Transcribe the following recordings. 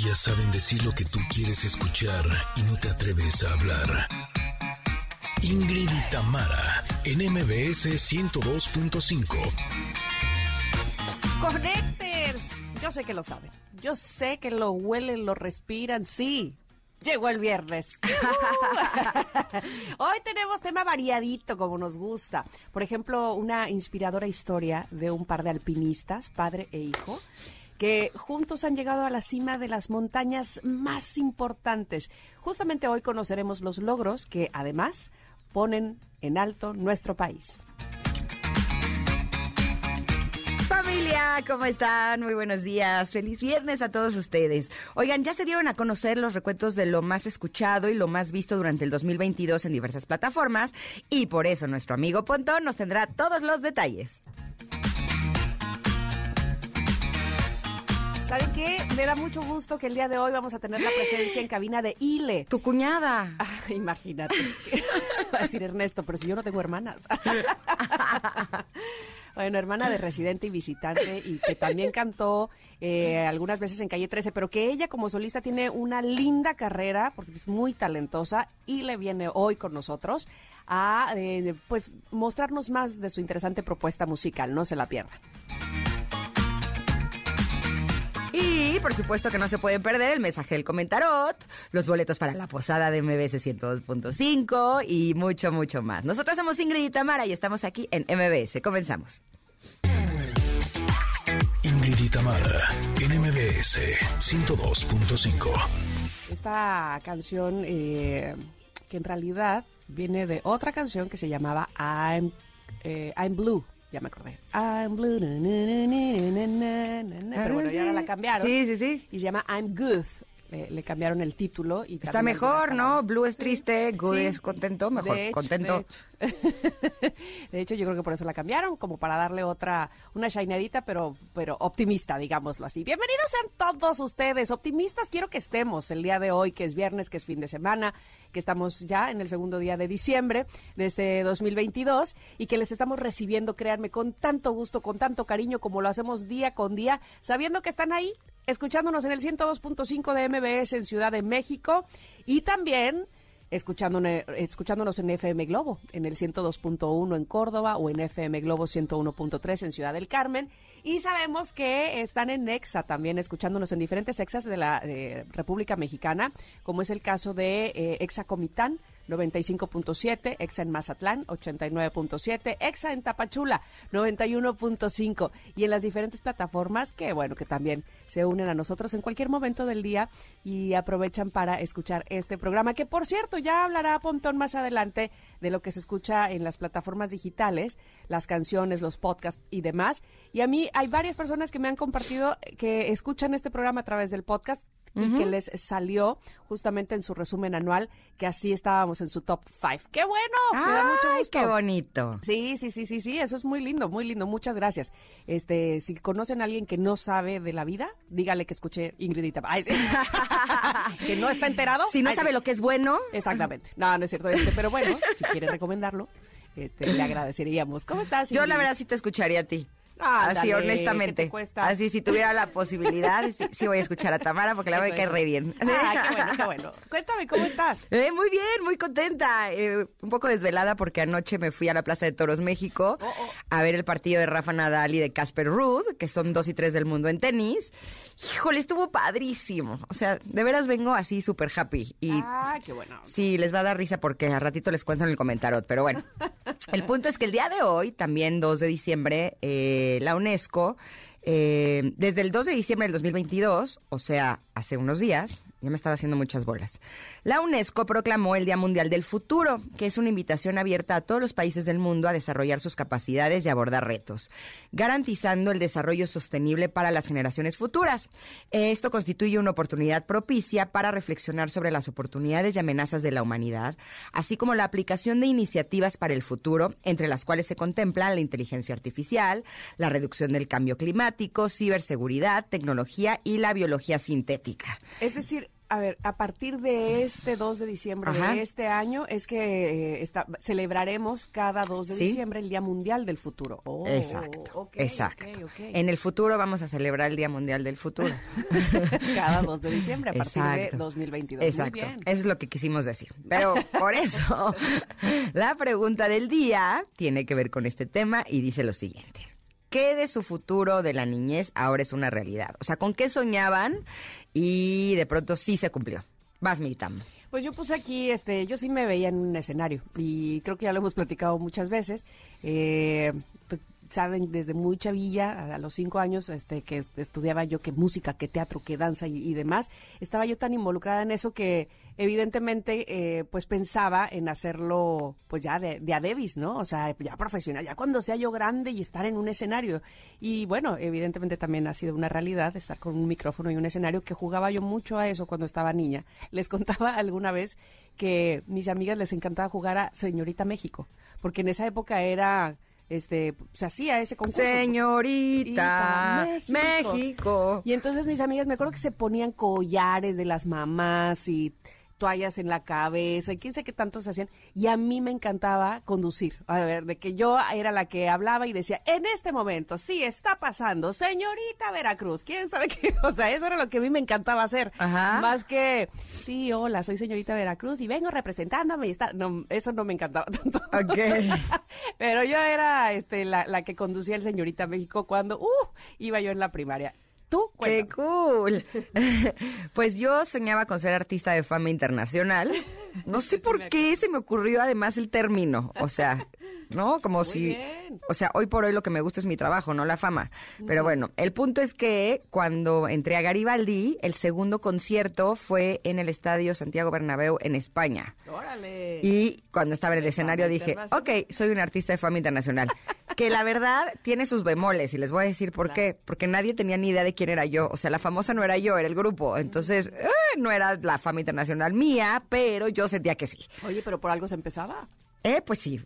Ellas saben decir lo que tú quieres escuchar y no te atreves a hablar. Ingrid y Tamara, en MBS 102.5. Connectors. Yo sé que lo saben. Yo sé que lo huelen, lo respiran. Sí. Llegó el viernes. Hoy tenemos tema variadito como nos gusta. Por ejemplo, una inspiradora historia de un par de alpinistas, padre e hijo, que juntos han llegado a la cima de las montañas más importantes. Justamente hoy conoceremos los logros que además ponen en alto nuestro país. Familia, ¿cómo están? Muy buenos días. Feliz viernes a todos ustedes. Oigan, ya se dieron a conocer los recuentos de lo más escuchado y lo más visto durante el 2022 en diversas plataformas y por eso nuestro amigo Pontón nos tendrá todos los detalles. ¿Saben qué? Me da mucho gusto que el día de hoy vamos a tener la presencia en cabina de Ile. Tu cuñada. Ah, imagínate. Va a decir Ernesto, pero si yo no tengo hermanas. Bueno, hermana de residente y visitante y que también cantó eh, algunas veces en Calle 13, pero que ella como solista tiene una linda carrera porque es muy talentosa y le viene hoy con nosotros a eh, pues mostrarnos más de su interesante propuesta musical. No se la pierdan. Y por supuesto que no se pueden perder el mensaje del comentarot, los boletos para la posada de MBS 102.5 y mucho, mucho más. Nosotros somos Ingrid y Tamara y estamos aquí en MBS. Comenzamos. Ingrid y Tamara, en MBS 102.5. Esta canción eh, que en realidad viene de otra canción que se llamaba I'm, eh, I'm Blue. Ya me acordé. I'm blue. Pero bueno, ya ahora la cambiaron. Sí, sí, sí. Y se llama I'm Good. Le, le cambiaron el título. y Está mejor, ¿no? Blue es triste, good Sí. es contento, mejor De hecho, contento. De hecho. De hecho, yo creo que por eso la cambiaron, como para darle otra, una shineadita, pero, pero optimista, digámoslo así. Bienvenidos sean todos ustedes, optimistas quiero que estemos el día de hoy, que es viernes, que es fin de semana, que estamos ya en el segundo día de diciembre de este 2022 y que les estamos recibiendo, créanme, con tanto gusto, con tanto cariño como lo hacemos día con día, sabiendo que están ahí, escuchándonos en el 102.5 de MBS en Ciudad de México y también escuchándonos, escuchándonos en FM Globo, en el 102.1 en Córdoba o en FM Globo 101.3 en Ciudad del Carmen. Y sabemos que están en Exa también, escuchándonos en diferentes Exas de la eh, República Mexicana, como es el caso de eh, Exa Comitán. 95.7, Exa en Mazatlán 89.7, Exa en Tapachula 91.5 y en las diferentes plataformas que bueno que también se unen a nosotros en cualquier momento del día y aprovechan para escuchar este programa que por cierto ya hablará Pontón más adelante de lo que se escucha en las plataformas digitales, las canciones, los podcasts y demás. Y a mí hay varias personas que me han compartido que escuchan este programa a través del podcast y que les salió justamente en su resumen anual que así estábamos en su top 5. ¡Qué bueno! Me da mucho ¡Ay, gusto. qué bonito! Sí, sí, sí, sí, sí, eso es muy lindo, muy lindo, muchas gracias. Este, si conocen a alguien que no sabe de la vida, dígale que escuche Ingrid y Tamara. Ay, sí. que no está enterado. Si no Ay, sabe sí. lo que es bueno, Exactamente. No, no es cierto, este, pero bueno, si quiere recomendarlo, este, le agradeceríamos. ¿Cómo estás? yo la verdad sí te escucharía a ti. Ándale, Así, ¿qué honestamente. Así, si tuviera la posibilidad, sí, sí voy a escuchar a Tamara porque la voy a caer re bien. Ah, qué bueno, qué bueno. Cuéntame, ¿cómo estás? Eh, muy bien, muy contenta. Eh, un poco desvelada porque anoche me fui a la Plaza de Toros México Oh, oh. a ver el partido de Rafa Nadal y de Casper Ruud, que son dos y tres del mundo en tenis. Híjole, estuvo padrísimo. O sea, de veras vengo así súper happy. Y Ah, qué bueno. Sí, les va a dar risa porque a ratito les cuento en el comentario, pero bueno. El punto es que el día de hoy, también 2 de diciembre, eh, la UNESCO, eh, desde el 2 de diciembre del 2022, o sea, hace unos días, ya me estaba haciendo muchas bolas, la UNESCO proclamó el Día Mundial del Futuro, que es una invitación abierta a todos los países del mundo a desarrollar sus capacidades y abordar retos, garantizando el desarrollo sostenible para las generaciones futuras. Esto constituye una oportunidad propicia para reflexionar sobre las oportunidades y amenazas de la humanidad, así como la aplicación de iniciativas para el futuro, entre las cuales se contemplan la inteligencia artificial, la reducción del cambio climático, ciberseguridad, tecnología y la biología sintética. Es decir, A ver, a partir de este 2 de diciembre Ajá. de este año es que eh, está- celebraremos cada 2 de Sí. diciembre el Día Mundial del Futuro. Oh, exacto, exacto. En el futuro vamos a celebrar el Día Mundial del Futuro. cada 2 de diciembre a partir de Exacto. 2022. Exacto, Muy bien. eso es lo que quisimos decir. Pero por eso, la pregunta del día tiene que ver con este tema y dice lo siguiente. ¿Qué de su futuro de la niñez ahora es una realidad? O sea, ¿con qué soñaban y de pronto sí se cumplió? Vas, Mitam. Pues yo puse aquí, este, yo sí me veía en un escenario y creo que ya lo hemos platicado muchas veces. Eh, saben, desde muy chavilla, a, los cinco años, este, que est- estudiaba yo que música, que teatro, que danza y, y demás, estaba yo tan involucrada en eso que evidentemente, eh, pues pensaba en hacerlo, pues ya de, de a Davis, ¿no? O sea, ya profesional, ya cuando sea yo grande y estar en un escenario. Y bueno, evidentemente también ha sido una realidad estar con un micrófono y un escenario que jugaba yo mucho a eso cuando estaba niña. Les contaba alguna vez que mis amigas les encantaba jugar a Señorita México, porque en esa época era este se hacía ese concurso. Señorita México. México. Y entonces mis amigas, me acuerdo que se ponían collares de las mamás y toallas en la cabeza y quién sé qué tantos hacían. Y a mí me encantaba conducir. A ver, de que yo era la que hablaba y decía, en este momento, sí, está pasando, señorita Veracruz, quién sabe qué. O sea, eso era lo que a mí me encantaba hacer. Ajá. Más que, sí, hola, soy señorita Veracruz y vengo representándome. Y está... no, eso no me encantaba tanto. Ok. Pero yo era este, la, la que conducía el señorita México cuando uh, iba yo en la primaria. ¿Tú? ¡Qué cool! Pues yo soñaba con ser artista de fama internacional. No sé por qué se me ocurrió además el término. O sea, ¿no? Como si... bien. O sea, hoy por hoy lo que me gusta es mi trabajo, no la fama. Pero bueno, el punto es que cuando entré a Garibaldi, el segundo concierto fue en el Estadio Santiago Bernabéu en España. Órale. Y cuando estaba en el escenario dije, ok, soy un artista de fama internacional. Que la verdad tiene sus bemoles y les voy a decir por qué. Porque nadie tenía ni idea de quién era yo. O sea, la famosa no era yo, era el grupo. Entonces, eh, no era la fama internacional mía, pero yo sentía que sí. Oye, pero por algo se empezaba. Eh, pues sí.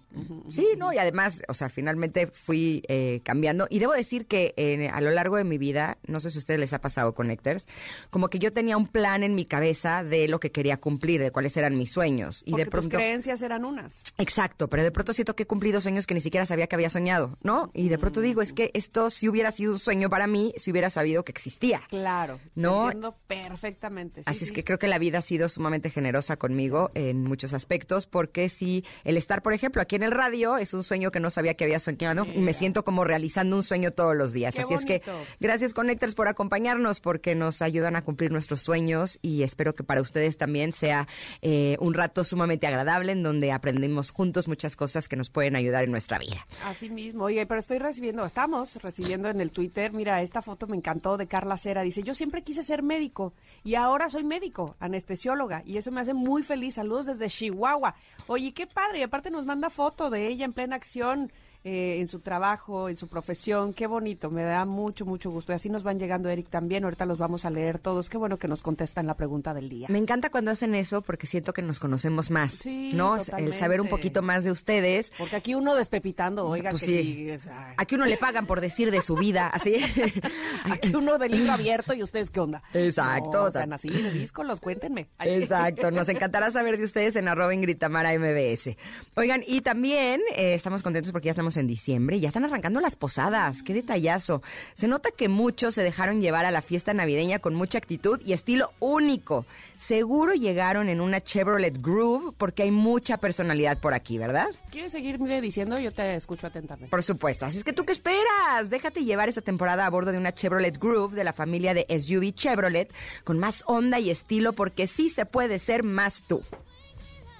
Sí, ¿no? Y además, o sea, finalmente fui eh, cambiando. Y debo decir que eh, a lo largo de mi vida, no sé si a ustedes les ha pasado, Connectors, como que yo tenía un plan en mi cabeza de lo que quería cumplir, de cuáles eran mis sueños. Y Porque de pronto. tus creencias eran unas. Exacto, pero de pronto siento que he cumplido sueños que ni siquiera sabía que había soñado, ¿no? Y de pronto digo, es que esto si hubiera sido un sueño para mí, si hubiera sabido que existía. Claro. No. entiendo perfectamente. sí, Así es sí. que creo que la vida ha sido sumamente generosa conmigo en muchos aspectos, porque si el estar, por ejemplo, aquí en el radio es un sueño que no sabía que había soñado y me siento como realizando un sueño todos los días. Qué Así es que gracias Connectors por acompañarnos, porque nos ayudan a cumplir nuestros sueños y espero que para ustedes también sea eh, un rato sumamente agradable en donde aprendemos juntos muchas cosas que nos pueden ayudar en nuestra vida. Así mismo. Oye, pero estoy recibiendo, estamos recibiendo en el Twitter, mira, esta foto me encantó de Carla Cera. Dice, yo siempre quise ser médico y ahora soy médico, anestesióloga, y eso me hace muy feliz. Saludos desde Chihuahua. Oye, qué padre. Aparte nos manda foto de ella en plena acción. Eh, en su trabajo, en su profesión, qué bonito, me da mucho, mucho gusto. Y así nos van llegando, Eric, también, ahorita los vamos a leer todos. Qué bueno que nos contestan la pregunta del día. Me encanta cuando hacen eso porque siento que nos conocemos más, Sí, ¿no? El saber un poquito más de ustedes. Porque aquí uno despepitando, oiga, Pues que sí. sí, Aquí uno le pagan por decir de su vida, así. Aquí uno de libro abierto y ustedes qué onda. Exacto. No, o sea, así de díscolos, cuéntenme. Exacto, nos encantará saber de ustedes en arroba Ingrid Tamara MBS. Oigan, y también eh, estamos contentos porque ya estamos en diciembre y ya están arrancando las posadas, qué detallazo. Se nota que muchos se dejaron llevar a la fiesta navideña con mucha actitud y estilo único. Seguro llegaron en una Chevrolet Groove porque hay mucha personalidad por aquí, ¿verdad? ¿Quieres seguirme diciendo? Yo te escucho atentamente. Por supuesto. Así es que tú qué esperas? Déjate llevar esta temporada a bordo de una Chevrolet Groove de la familia de SUV Chevrolet con más onda y estilo porque sí se puede ser más tú.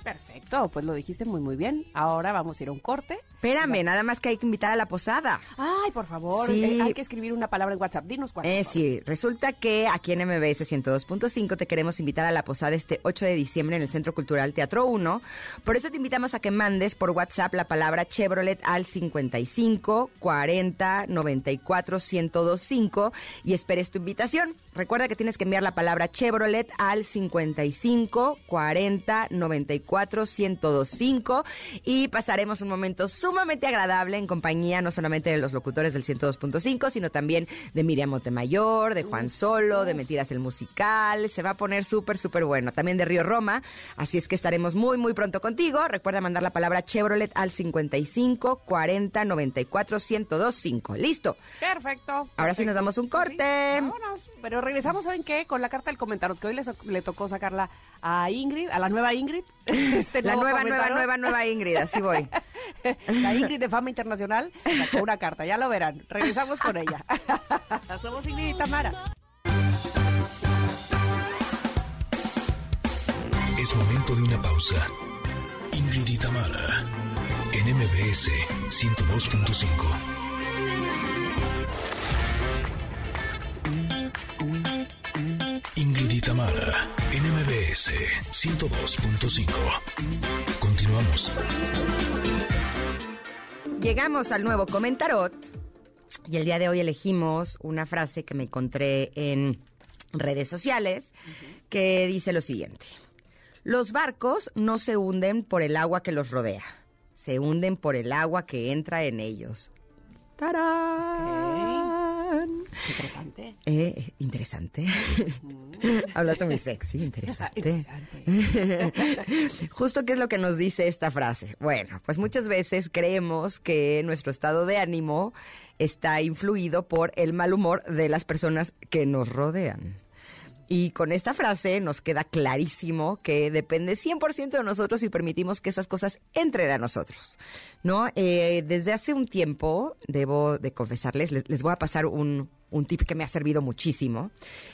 Perfecto, pues lo dijiste muy, muy bien. Ahora vamos a ir a un corte. Espérame, nada más que hay que invitar a la posada. Ay, por favor, Sí. eh, hay que escribir una palabra en WhatsApp. Dinos cuál. Eh, sí, resulta que aquí en MBS 102.5 te queremos invitar a la posada este 8 de diciembre en el Centro Cultural Teatro 1. Por eso te invitamos a que mandes por WhatsApp la palabra Chevrolet al 55 40 94 1025 y esperes tu invitación. Recuerda que tienes que enviar la palabra Chevrolet al 55 40 94 1025 y pasaremos un momento sumamente agradable en compañía no solamente de los locutores del 102.5, sino también de Miriam Montemayor, de Juan Solo, de Mentiras el Musical. Se va a poner súper, súper bueno. También de Río Roma. Así es que estaremos muy, muy pronto contigo. Recuerda mandar la palabra Chevrolet al 55 40 94 1025. ¿Listo? Perfecto. Ahora sí nos damos un Pues corte. vámonos. Pero regresamos, ¿saben qué? Con la carta del comentario, que hoy le tocó sacarla a Ingrid, a la nueva Ingrid. Este La nueva, nueva, nueva, nueva Ingrid. Así voy. La Ingrid de Fama Internacional sacó una carta, ya lo verán. Regresamos con ella. Somos Ingrid y Tamara. Es momento de una pausa. Ingrid y Tamara, en MBS 102.5. Ingrid y Tamara, en MBS 102.5. Continuamos. Llegamos al nuevo comentarot y el día de hoy elegimos una frase que me encontré en redes sociales que dice lo siguiente. Los barcos no se hunden por el agua que los rodea, se hunden por el agua que entra en ellos. ¡Tarán! Interesante. Eh, interesante. Hablaste muy sexy, interesante. Interesante. Justo qué es lo que nos dice esta frase. Bueno, pues muchas veces creemos que nuestro estado de ánimo está influido por el mal humor de las personas que nos rodean. Y con esta frase nos queda clarísimo que depende 100% de nosotros si permitimos que esas cosas entren a nosotros, ¿no? Eh, desde hace un tiempo, debo de confesarles, les, les voy a pasar un, un tip que me ha servido muchísimo,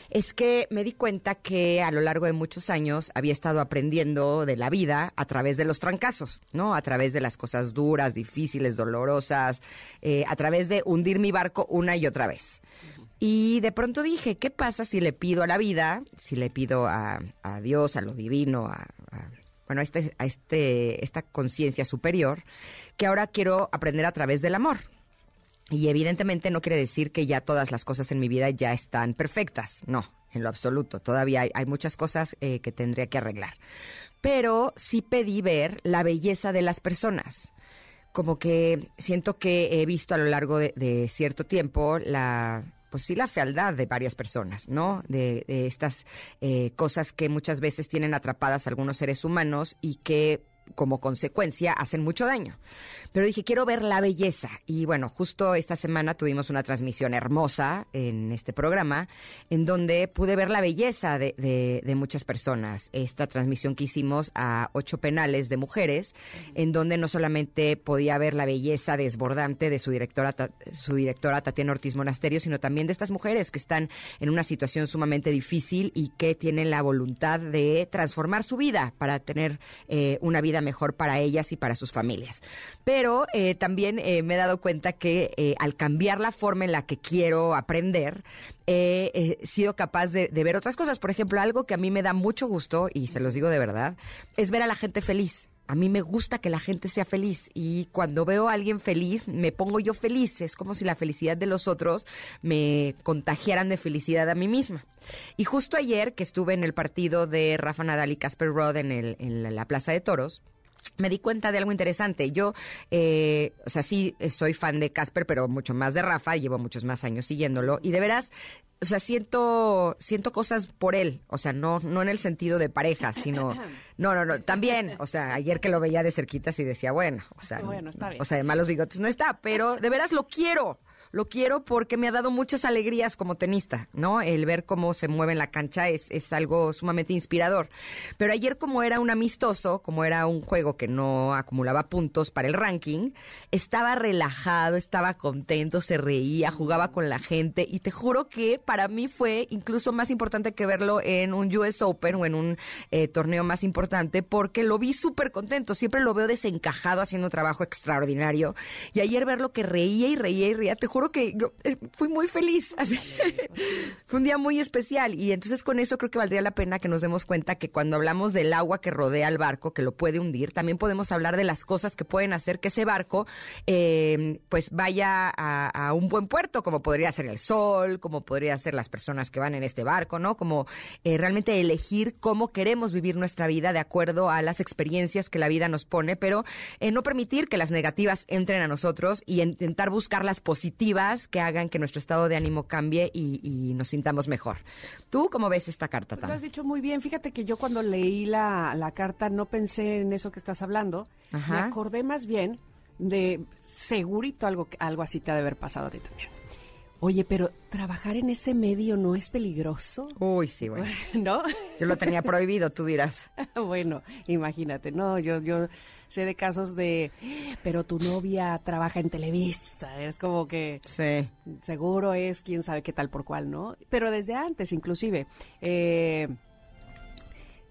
es que me di cuenta que a lo largo de muchos años había estado aprendiendo de la vida a través de los trancazos, ¿no? A través de las cosas duras, difíciles, dolorosas, eh, a través de hundir mi barco una y otra vez. Y de pronto dije, ¿qué pasa si le pido a la vida, si le pido a, a Dios, a lo divino, a, bueno, a, este, este, esta conciencia superior, que ahora quiero aprender a través del amor? Y evidentemente no quiere decir que ya todas las cosas en mi vida ya están perfectas, no, en lo absoluto. Todavía hay, muchas cosas eh, que tendría que arreglar. Pero sí pedí ver la belleza de las personas como que siento que he visto a lo largo de cierto tiempo la pues sí la fealdad de varias personas, ¿no? De, de estas eh, cosas que muchas veces tienen atrapadas algunos seres humanos y que como consecuencia hacen mucho daño. Pero dije, quiero ver la belleza. Y bueno, justo esta semana tuvimos una transmisión hermosa en este programa, en donde pude ver la belleza de, de- de muchas personas. Esta transmisión que hicimos a ocho penales de mujeres, en donde no solamente podía ver la belleza desbordante de su directora, su directora Tatiana Ortiz Monasterio, sino también de estas mujeres que están en una situación sumamente difícil y que tienen la voluntad de transformar su vida para tener eh, una vida mejor para ellas y para sus familias. Pero eh, también eh, me he dado cuenta que eh, al cambiar la forma en la que quiero aprender, he sido capaz de, de ver otras cosas. Por ejemplo, algo que a mí me da mucho gusto, y se los digo de verdad, es ver a la gente feliz. A mí me gusta que la gente sea feliz y cuando veo a alguien feliz, me pongo yo feliz. Es como si la felicidad de los otros me contagiaran de felicidad a mí misma. Y justo ayer que estuve en el partido de Rafa Nadal y Casper Ruud en, el, en la Plaza de Toros, me di cuenta de algo interesante. Yo, eh, o sea, sí eh, soy fan de Casper, pero mucho más de Rafa. Llevo muchos más años siguiéndolo. Y de veras, o sea, siento, siento cosas por él. O sea, no, no en el sentido de pareja, sino. No, no, no. También, o sea, ayer que lo veía de cerquitas y decía, bueno, o sea. Bueno, está bien. O sea, de malos bigotes no está, pero de veras lo quiero. Lo quiero porque me ha dado muchas alegrías como tenista, ¿no? El ver cómo se mueve en la cancha es, es algo sumamente inspirador. Pero ayer como era un amistoso, como era un juego que no acumulaba puntos para el ranking, estaba relajado, estaba contento, se reía, jugaba con la gente y te juro que para mí fue incluso más importante que verlo en un US Open o en un eh, torneo más importante porque lo vi súper contento. Siempre lo veo desencajado haciendo un trabajo extraordinario y ayer verlo que reía y reía y reía, te juro juro que yo eh, fui muy feliz. Fue un día muy especial y entonces con eso creo que valdría la pena que nos demos cuenta que cuando hablamos del agua que rodea al barco, que lo puede hundir, también podemos hablar de las cosas que pueden hacer que ese barco eh, pues vaya a, un buen puerto, como podría ser el sol, como podría ser las personas que van en este barco, ¿no? Como eh, realmente elegir cómo queremos vivir nuestra vida de acuerdo a las experiencias que la vida nos pone, pero no permitir que las negativas entren a nosotros y intentar buscar las positivas que hagan que nuestro estado de ánimo cambie y, nos sintamos mejor. ¿Tú cómo ves esta carta, Lo has dicho muy bien. Fíjate que yo cuando leí la, carta no pensé en eso que estás hablando. Me acordé más bien de segurito algo, algo así te ha de haber pasado a ti también. Oye, pero trabajar en ese medio no es peligroso. Uy, sí, bueno. ¿No? Yo lo tenía prohibido, tú dirás. bueno, imagínate, no, yo, yo sé de casos de, pero tu novia trabaja en Televisa, es como que sí. seguro es quién sabe qué tal por cuál, ¿no? Pero desde antes, inclusive, eh,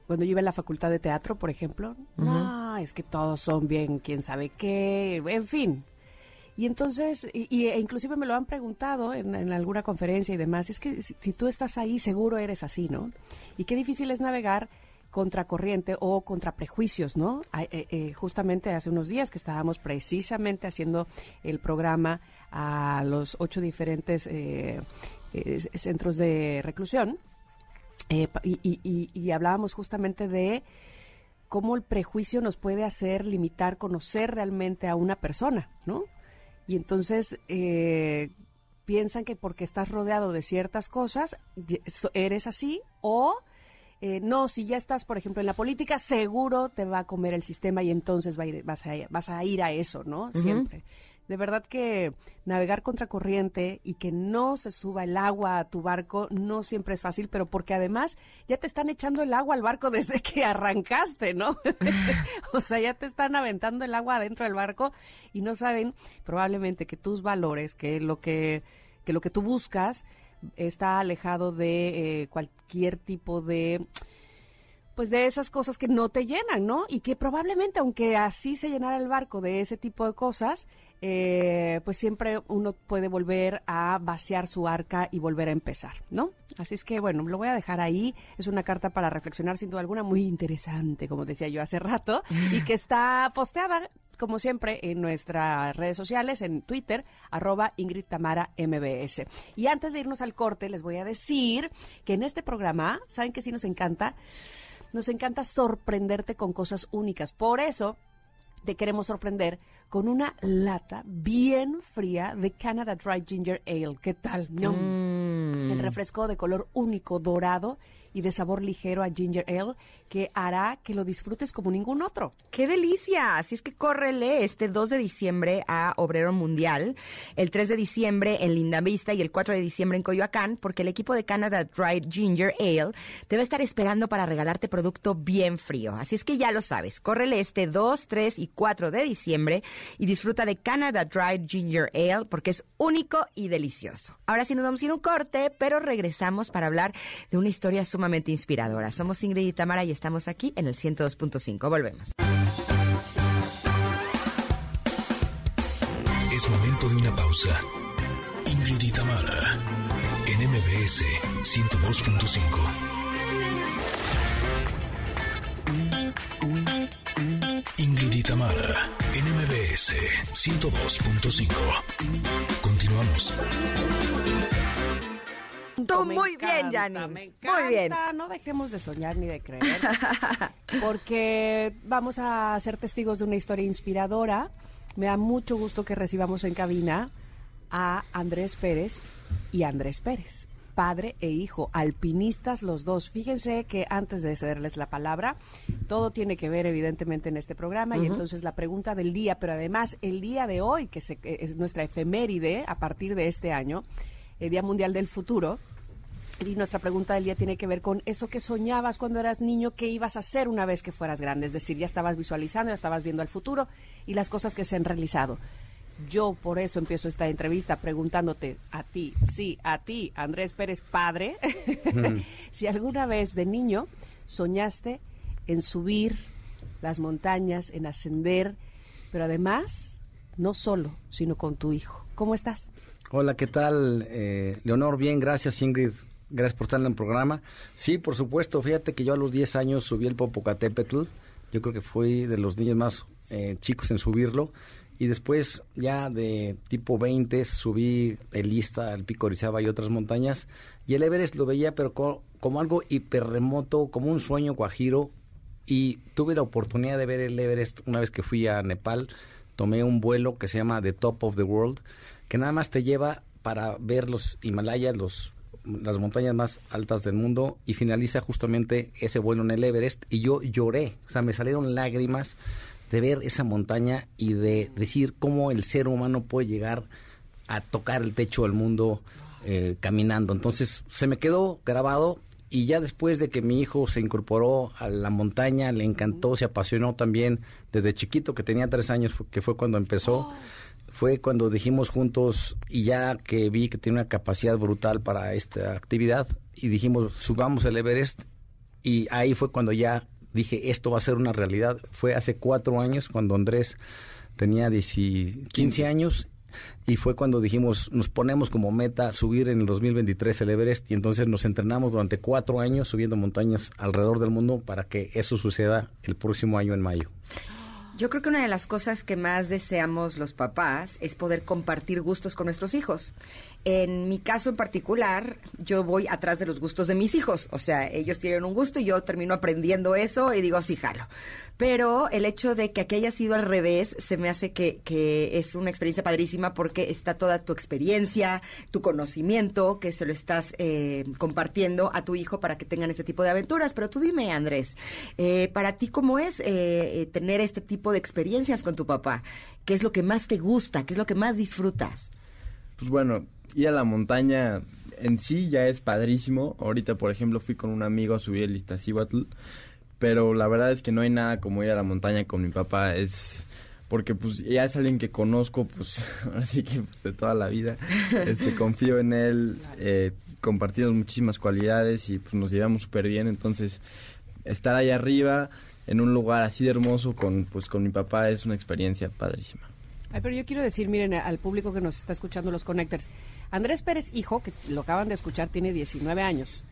cuando yo iba a la facultad de teatro, por ejemplo, no, es que todos son bien, quién sabe qué, en fin. Y entonces, y, e inclusive me lo han preguntado en, alguna conferencia y demás, es que si, tú estás ahí, seguro eres así, ¿no? Y qué difícil es navegar contra corriente o contra prejuicios, ¿no? Eh, eh, justamente hace unos días que estábamos precisamente haciendo el programa a los ocho diferentes eh, centros de reclusión y, hablábamos justamente de cómo el prejuicio nos puede hacer limitar, conocer realmente a una persona, ¿no? Y entonces piensan que porque estás rodeado de ciertas cosas, eres así o eh, no, si ya estás, por ejemplo, en la política, seguro te va a comer el sistema y entonces va a ir, vas, a, vas a ir a eso, ¿no? Siempre. De verdad que navegar contra corriente y que no se suba el agua a tu barco no siempre es fácil, pero porque además ya te están echando el agua al barco desde que arrancaste, ¿no? o sea, ya te están aventando el agua adentro del barco y no saben probablemente que tus valores, que lo que, que lo que tú buscas, está alejado de eh, cualquier tipo de pues de esas cosas que no te llenan, ¿no? Y que probablemente, aunque así se llenara el barco de ese tipo de cosas, eh, pues siempre uno puede volver a vaciar su arca y volver a empezar, ¿no? Así es que, bueno, lo voy a dejar ahí. Es una carta para reflexionar, sin duda alguna, muy interesante, como decía yo hace rato, y que está posteada, como siempre, en nuestras redes sociales, en Twitter, arroba Ingrid Tamara MBS. Y antes de irnos al corte, les voy a decir que en este programa, ¿saben que sí nos encanta? Nos encanta sorprenderte con cosas únicas. Por eso te queremos sorprender con una lata bien fría de Canada Dry Ginger Ale. ¿Qué tal? Mm. El refresco de color único dorado y de sabor ligero a ginger ale que hará que lo disfrutes como ningún otro. ¡Qué delicia! Así es que córrele este 2 de diciembre a Obrero Mundial, el 3 de diciembre en Lindavista y el 4 de diciembre en Coyoacán, porque el equipo de Canada Dry Ginger Ale te va a estar esperando para regalarte producto bien frío. Así es que ya lo sabes, córrele este 2, 3 y 4 de diciembre y disfruta de Canada Dry Ginger Ale porque es único y delicioso. Ahora sí nos vamos a ir un corte, pero regresamos para hablar de una historia sumamente inspiradora. Somos Ingrid y Tamara y estamos aquí en el 102.5. Volvemos. Es momento de una pausa. Ingrid y Tamara en MBS 102.5. Ingrid y Tamara en MBS 102.5. Continuamos muy bien, Yanni. Muy bien. No dejemos de soñar ni de creer. porque vamos a ser testigos de una historia inspiradora. Me da mucho gusto que recibamos en cabina a Andrés Pérez y Andrés Pérez, padre e hijo, alpinistas los dos. Fíjense que antes de cederles la palabra, todo tiene que ver evidentemente en este programa y entonces la pregunta del día, pero además el día de hoy, que es nuestra efeméride a partir de este año, el Día Mundial del Futuro. Y nuestra pregunta del día tiene que ver con eso que soñabas cuando eras niño, qué ibas a hacer una vez que fueras grande. Es decir, ya estabas visualizando, ya estabas viendo el futuro y las cosas que se han realizado. Yo por eso empiezo esta entrevista preguntándote a ti, sí, a ti, Andrés Pérez, padre, si alguna vez de niño soñaste en subir las montañas, en ascender, pero además, no solo, sino con tu hijo. ¿Cómo estás? Hola, ¿qué tal? Eh, Leonor, bien, gracias Ingrid. Gracias por estar en el programa. Sí, por supuesto, fíjate que yo a los 10 años subí el Popocatépetl. Yo creo que fui de los niños más eh, chicos en subirlo. Y después, ya de tipo 20, subí el Lista, el Pico Orizaba y otras montañas. Y el Everest lo veía, pero como algo hiperremoto, como un sueño guajiro. Y tuve la oportunidad de ver el Everest una vez que fui a Nepal. Tomé un vuelo que se llama The Top of the World, que nada más te lleva para ver los Himalayas, los las montañas más altas del mundo y finaliza justamente ese vuelo en el Everest. Y yo lloré, o sea, me salieron lágrimas de ver esa montaña y de decir cómo el ser humano puede llegar a tocar el techo del mundo eh, caminando. Entonces se me quedó grabado y ya después de que mi hijo se incorporó a la montaña, le encantó, se apasionó también desde chiquito, que tenía tres años, que fue cuando empezó fue cuando dijimos juntos, y ya que vi que tiene una capacidad brutal para esta actividad, y dijimos, subamos el Everest, y ahí fue cuando ya dije, esto va a ser una realidad. Fue hace cuatro años, cuando Andrés tenía 15 años, y fue cuando dijimos, nos ponemos como meta subir en el 2023 el Everest, y entonces nos entrenamos durante cuatro años subiendo montañas alrededor del mundo para que eso suceda el próximo año en mayo. Yo creo que una de las cosas que más deseamos los papás es poder compartir gustos con nuestros hijos. En mi caso en particular, yo voy atrás de los gustos de mis hijos. O sea, ellos tienen un gusto y yo termino aprendiendo eso y digo, sí, jalo. Pero el hecho de que aquí haya sido al revés se me hace que, que es una experiencia padrísima porque está toda tu experiencia, tu conocimiento, que se lo estás eh, compartiendo a tu hijo para que tengan este tipo de aventuras. Pero tú dime, Andrés, eh, para ti, ¿cómo es eh, tener este tipo de experiencias con tu papá? ¿Qué es lo que más te gusta? ¿Qué es lo que más disfrutas? Pues bueno, ir a la montaña en sí ya es padrísimo. Ahorita, por ejemplo, fui con un amigo a subir el Iztaccíhuatl pero la verdad es que no hay nada como ir a la montaña con mi papá, es porque pues ya es alguien que conozco pues así que pues, de toda la vida, este confío en él, eh, compartimos muchísimas cualidades y pues nos llevamos súper bien, entonces estar ahí arriba en un lugar así de hermoso con pues con mi papá es una experiencia padrísima. Ay, pero yo quiero decir, miren, al público que nos está escuchando los Connectors, Andrés Pérez, hijo, que lo acaban de escuchar, tiene 19 años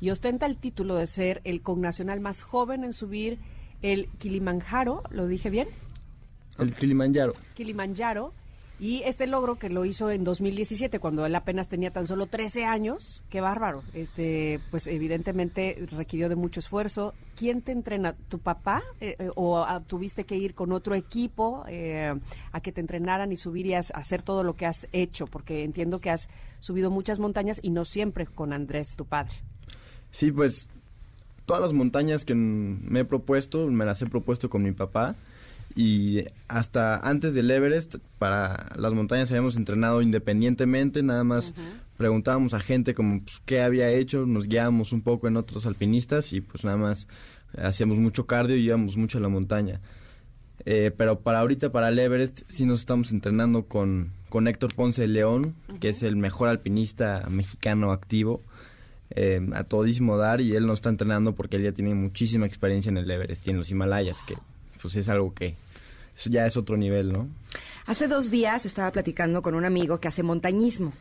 y ostenta el título de ser el connacional más joven en subir el Kilimanjaro, ¿lo dije bien? El Kilimanjaro. Kilimanjaro. Y este logro que lo hizo en 2017, cuando él apenas tenía tan solo 13 años, qué bárbaro. Este, pues evidentemente requirió de mucho esfuerzo. ¿Quién te entrena? ¿Tu papá? Eh, eh, ¿O tuviste que ir con otro equipo eh, a que te entrenaran y subir y hacer todo lo que has hecho? Porque entiendo que has subido muchas montañas y no siempre con Andrés, tu padre. Sí, pues todas las montañas que me he propuesto, me las he propuesto con mi papá. Y hasta antes del Everest, para las montañas habíamos entrenado independientemente, nada más preguntábamos a gente como pues, qué había hecho, nos guiábamos un poco en otros alpinistas y pues nada más hacíamos mucho cardio y íbamos mucho a la montaña. Eh, pero para ahorita, para el Everest, sí nos estamos entrenando con, con Héctor Ponce de León, que es el mejor alpinista mexicano activo. Eh, a todísimo dar y él no está entrenando porque él ya tiene muchísima experiencia en el Everest y en los Himalayas, que pues es algo que ya es otro nivel, ¿no? Hace dos días estaba platicando con un amigo que hace montañismo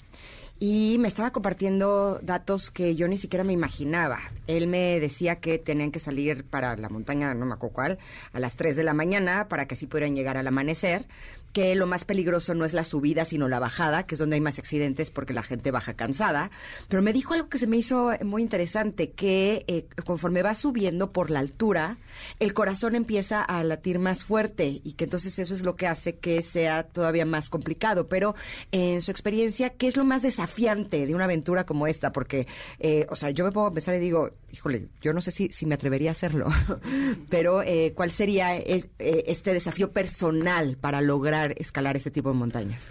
y me estaba compartiendo datos que yo ni siquiera me imaginaba. Él me decía que tenían que salir para la montaña, no me acuerdo cuál, a las 3 de la mañana para que así pudieran llegar al amanecer, que lo más peligroso no es la subida, sino la bajada, que es donde hay más accidentes porque la gente baja cansada. Pero me dijo algo que se me hizo muy interesante, que eh, conforme va subiendo por la altura, el corazón empieza a latir más fuerte y que entonces eso es lo que hace que sea todavía más complicado. Pero en su experiencia, ¿qué es lo más desafiante de una aventura como esta? Porque, eh, o sea, yo me pongo a pensar y digo, híjole, yo no sé si, si me atrevería a hacerlo, pero eh, ¿cuál sería este desafío personal para lograr escalar este tipo de montañas?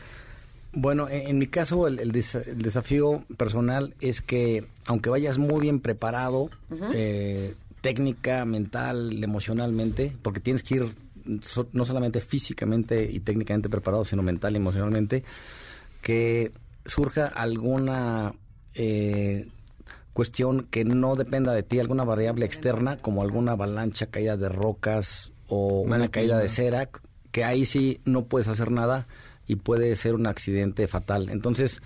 Bueno, en, mi caso el, desafío personal es que aunque vayas muy bien preparado, eh, técnica, mental, emocionalmente, porque tienes que ir no solamente físicamente y técnicamente preparado, sino mental y emocionalmente, que surja alguna eh, cuestión que no dependa de ti, alguna variable externa, como alguna avalancha, caída de rocas o una caída de cera, que ahí sí no puedes hacer nada. y puede ser un accidente fatal. Entonces,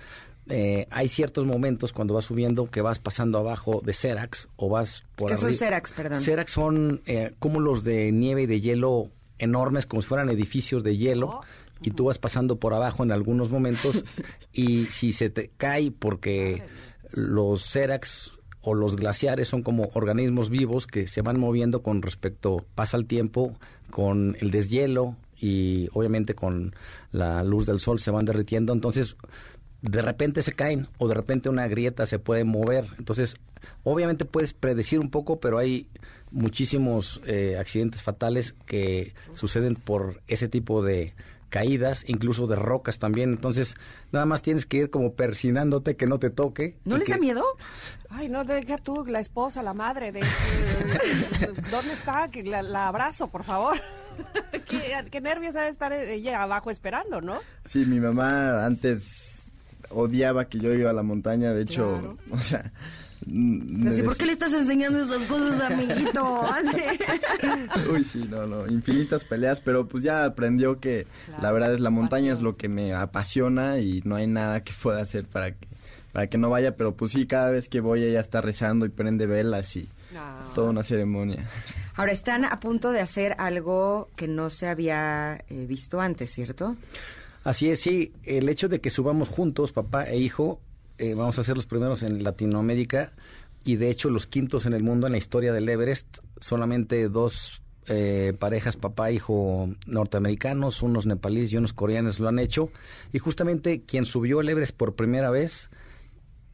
eh, hay ciertos momentos cuando vas subiendo que vas pasando abajo de Cerax o vas por ¿Qué son Cerax, perdón? Cerax son eh, cúmulos de nieve y de hielo enormes, como si fueran edificios de hielo, y tú vas pasando por abajo en algunos momentos, y si se te cae porque los Cerax o los glaciares son como organismos vivos que se van moviendo con respecto, pasa el tiempo, con el deshielo y obviamente con la luz del sol se van derritiendo, entonces de repente se caen o de repente una grieta se puede mover. Entonces, obviamente puedes predecir un poco, pero hay muchísimos eh, accidentes fatales que suceden por ese tipo de caídas, incluso de rocas también. Entonces, nada más tienes que ir como persinándote que no te toque. ¿No les que- da miedo? Ay, no, deja tú, la esposa, la madre. De, de- ¿Dónde está? Que la, la abrazo, por favor. ¿Qué, qué nervios ha de estar ella abajo esperando, ¿no? Sí, mi mamá antes odiaba que yo iba a la montaña, de hecho, Claro. o sea... Así, ¿Por qué le estás enseñando esas cosas, amiguito? Uy, sí, no, no, infinitas peleas, pero pues ya aprendió que la verdad es la montaña es lo que me apasiona y no hay nada que pueda hacer para que para que no vaya, pero pues sí, cada vez que voy ella está rezando y prende velas y No. toda una ceremonia. Ahora, están a punto de hacer algo que no se había eh, visto antes, ¿cierto? Así es, sí. El hecho de que subamos juntos, papá e hijo, eh, vamos a ser los primeros en Latinoamérica y de hecho los quintos en el mundo en la historia del Everest. Solamente dos eh, parejas, papá e hijo norteamericanos, unos nepalíes y unos coreanos lo han hecho. Y justamente quien subió el Everest por primera vez,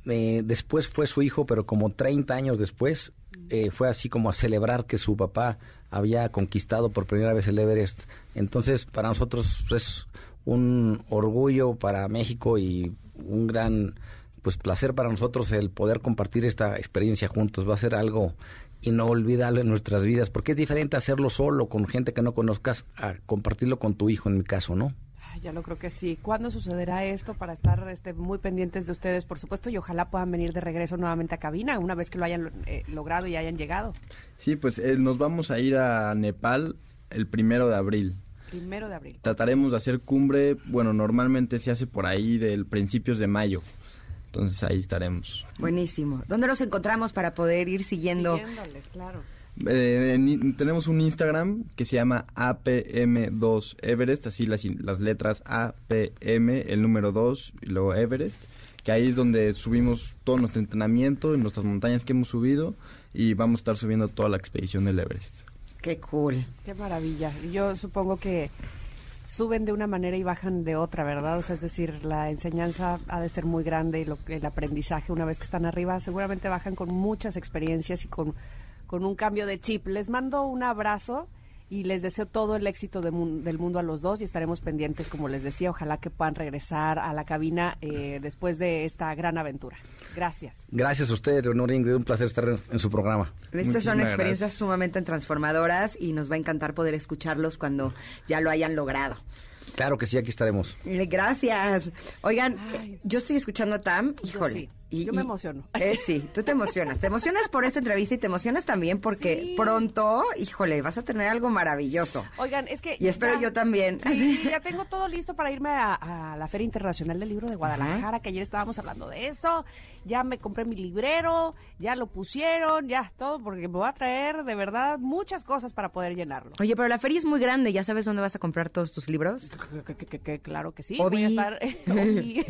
eh, después fue su hijo, pero como 30 años después, eh, fue así como a celebrar que su papá había conquistado por primera vez el Everest. Entonces, para nosotros es un orgullo para México y un gran pues placer para nosotros el poder compartir esta experiencia juntos. Va a ser algo inolvidable en nuestras vidas, porque es diferente hacerlo solo con gente que no conozcas a compartirlo con tu hijo, en mi caso, ¿no? Ay, ya lo creo que sí. ¿Cuándo sucederá esto para estar este, muy pendientes de ustedes, por supuesto, y ojalá puedan venir de regreso nuevamente a cabina una vez que lo hayan eh, logrado y hayan llegado? Sí, pues eh, nos vamos a ir a Nepal el primero de abril. Primero de abril. Trataremos de hacer cumbre, bueno, normalmente se hace por ahí del principios de mayo. Entonces ahí estaremos. Buenísimo. ¿Dónde los encontramos para poder ir siguiendo? Siguiéndoles, claro. Eh, en- tenemos un Instagram que se llama APM2 Everest, así las, las letras APM, el número 2 y luego Everest, que ahí es donde subimos todo nuestro entrenamiento en nuestras montañas que hemos subido y vamos a estar subiendo toda la expedición del Everest. Qué cool. Qué maravilla. Yo supongo que suben de una manera y bajan de otra, ¿verdad? O sea, es decir, la enseñanza ha de ser muy grande y lo, el aprendizaje una vez que están arriba seguramente bajan con muchas experiencias y con, con un cambio de chip. Les mando un abrazo y les deseo todo el éxito de mun- del mundo a los dos y estaremos pendientes, como les decía, ojalá que puedan regresar a la cabina eh, después de esta gran aventura. Gracias. Gracias a ustedes, Leonor Ingrid, un placer estar en, en su programa. Estas son experiencias gracias. sumamente transformadoras y nos va a encantar poder escucharlos cuando ya lo hayan logrado. Claro que sí, aquí estaremos. Eh, Gracias. Oigan, Ay. yo estoy escuchando a Tam, Yo híjole. Sí. Yo me emociono. Eh, sí, tú te emocionas. Te emocionas por esta entrevista y te emocionas también porque Sí. pronto, híjole, vas a tener algo maravilloso. Oigan, es que... Y espero ya- yo también. Sí, ya tengo todo listo para irme a, a la Feria Internacional del Libro de Guadalajara, que ayer estábamos hablando de eso. Ya me compré mi librero, ya lo pusieron, ya todo, porque me va a traer de verdad muchas cosas para poder llenarlo. Oye, pero la feria es muy grande. ¿Ya sabes dónde vas a comprar todos tus libros? Claro que sí. Obi. Voy a estar. Obi.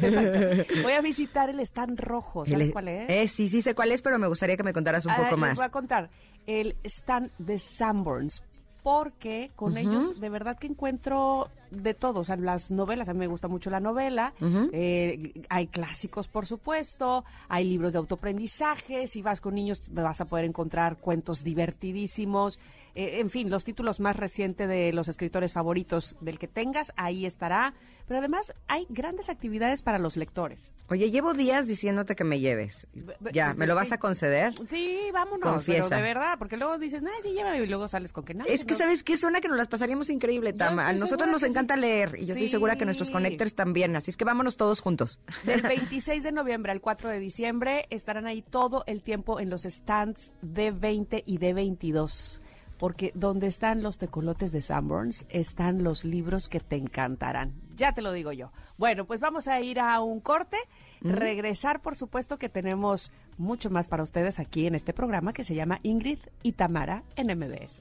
Voy a visitar el stand rojo. ¿Sabes El- cuál es? Eh, sí, sí sé cuál es, pero me gustaría que me contaras un Ah, poco les más. voy a contar el stand de Sanborns porque con ellos de verdad que encuentro de todo, o sea, las novelas, a mí me gusta mucho la novela, eh, hay clásicos por supuesto, hay libros de autoaprendizaje, si vas con niños vas a poder encontrar cuentos divertidísimos, eh, en fin, los títulos más recientes de los escritores favoritos del que tengas, ahí estará, pero además hay grandes actividades para los lectores. Oye, llevo días diciéndote que me lleves. Ya, pues ¿me lo vas que- a conceder? Sí, vámonos, Confiesa. pero de verdad, porque luego dices, no, sí, llévame, y luego sales con que no. Es que, no. ¿sabes qué? Suena que nos las pasaríamos increíble, Tama. A nosotros nos sí. Encanta leer y yo estoy segura que nuestros connectors también. Así es que vámonos todos juntos. Del 26 de noviembre al 4 de diciembre estarán ahí todo el tiempo en los stands de 20 y de 22. porque donde están los tecolotes de Sanborns están los libros que te encantarán. Ya te lo digo yo. Bueno, pues vamos a ir a un corte, regresar, por supuesto que tenemos mucho más para ustedes aquí en este programa que se llama Ingrid y Tamara en MBS.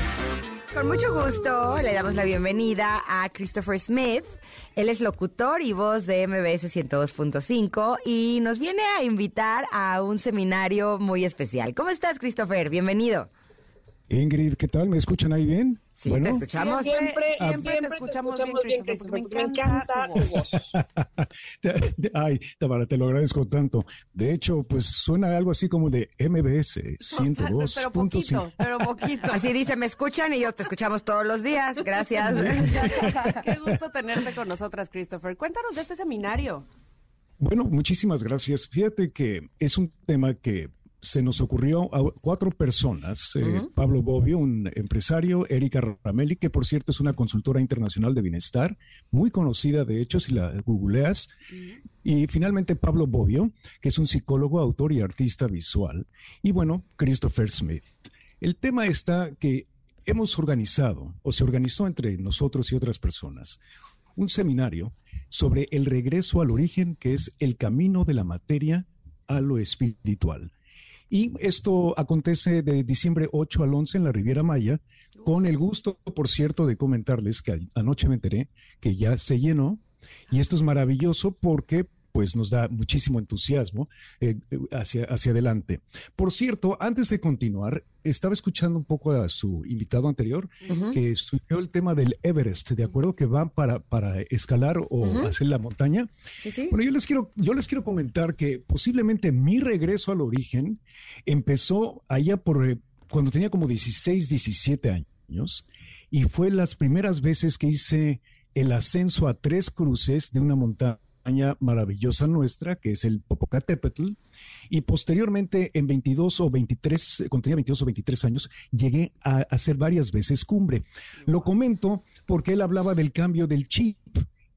Con mucho gusto le damos la bienvenida a Christopher Smith. Él es locutor y voz de MBS 102.5 y nos viene a invitar a un seminario muy especial. ¿Cómo estás, Christopher? Bienvenido. Ingrid, ¿qué tal? ¿Me escuchan ahí bien? Sí, te escuchamos. Siempre, Ah, siempre, te escuchamos bien, Christopher, porque me encanta tu voz. Ay, Tamara, te lo agradezco tanto. De hecho, pues suena algo así como de MBS Pero poquito, 102.5. pero poquito. Así dice, me escuchan y yo te escuchamos todos los días. Gracias. Qué gusto tenerte con nosotras, Christopher. Cuéntanos de este seminario. Bueno, muchísimas gracias. Fíjate que es un tema que se nos ocurrió a cuatro personas. eh, Pablo Bobbio, un empresario, Erika Ramelli, que por cierto es una consultora internacional de bienestar, muy conocida de hecho si la googleas. Y finalmente Pablo Bobbio, que es un psicólogo, autor y artista visual. Y bueno, Christopher Smith. El tema está que hemos organizado, o se organizó entre nosotros y otras personas, un seminario sobre el regreso al origen, que es el camino de la materia a lo espiritual. Y esto acontece de diciembre 8 al 11 en la Riviera Maya, con el gusto, por cierto, de comentarles que anoche me enteré que ya se llenó. Y esto es maravilloso porque pues nos da muchísimo entusiasmo eh, eh, hacia, hacia adelante. Por cierto, antes de continuar, estaba escuchando un poco a su invitado anterior que subió el tema del Everest, ¿de acuerdo? Que van para, para escalar o hacer la montaña. Sí, sí. Bueno, yo les quiero, yo les quiero comentar que posiblemente mi regreso al origen empezó allá por eh, cuando tenía como 16, 17 años y fue las primeras veces que hice el ascenso a tres cruces de una montaña maravillosa nuestra, que es el Popocatépetl, y posteriormente en 22 o 23, eh, cuando tenía 22 o 23 años, llegué a hacer varias veces cumbre. Lo comento porque él hablaba del cambio del chip.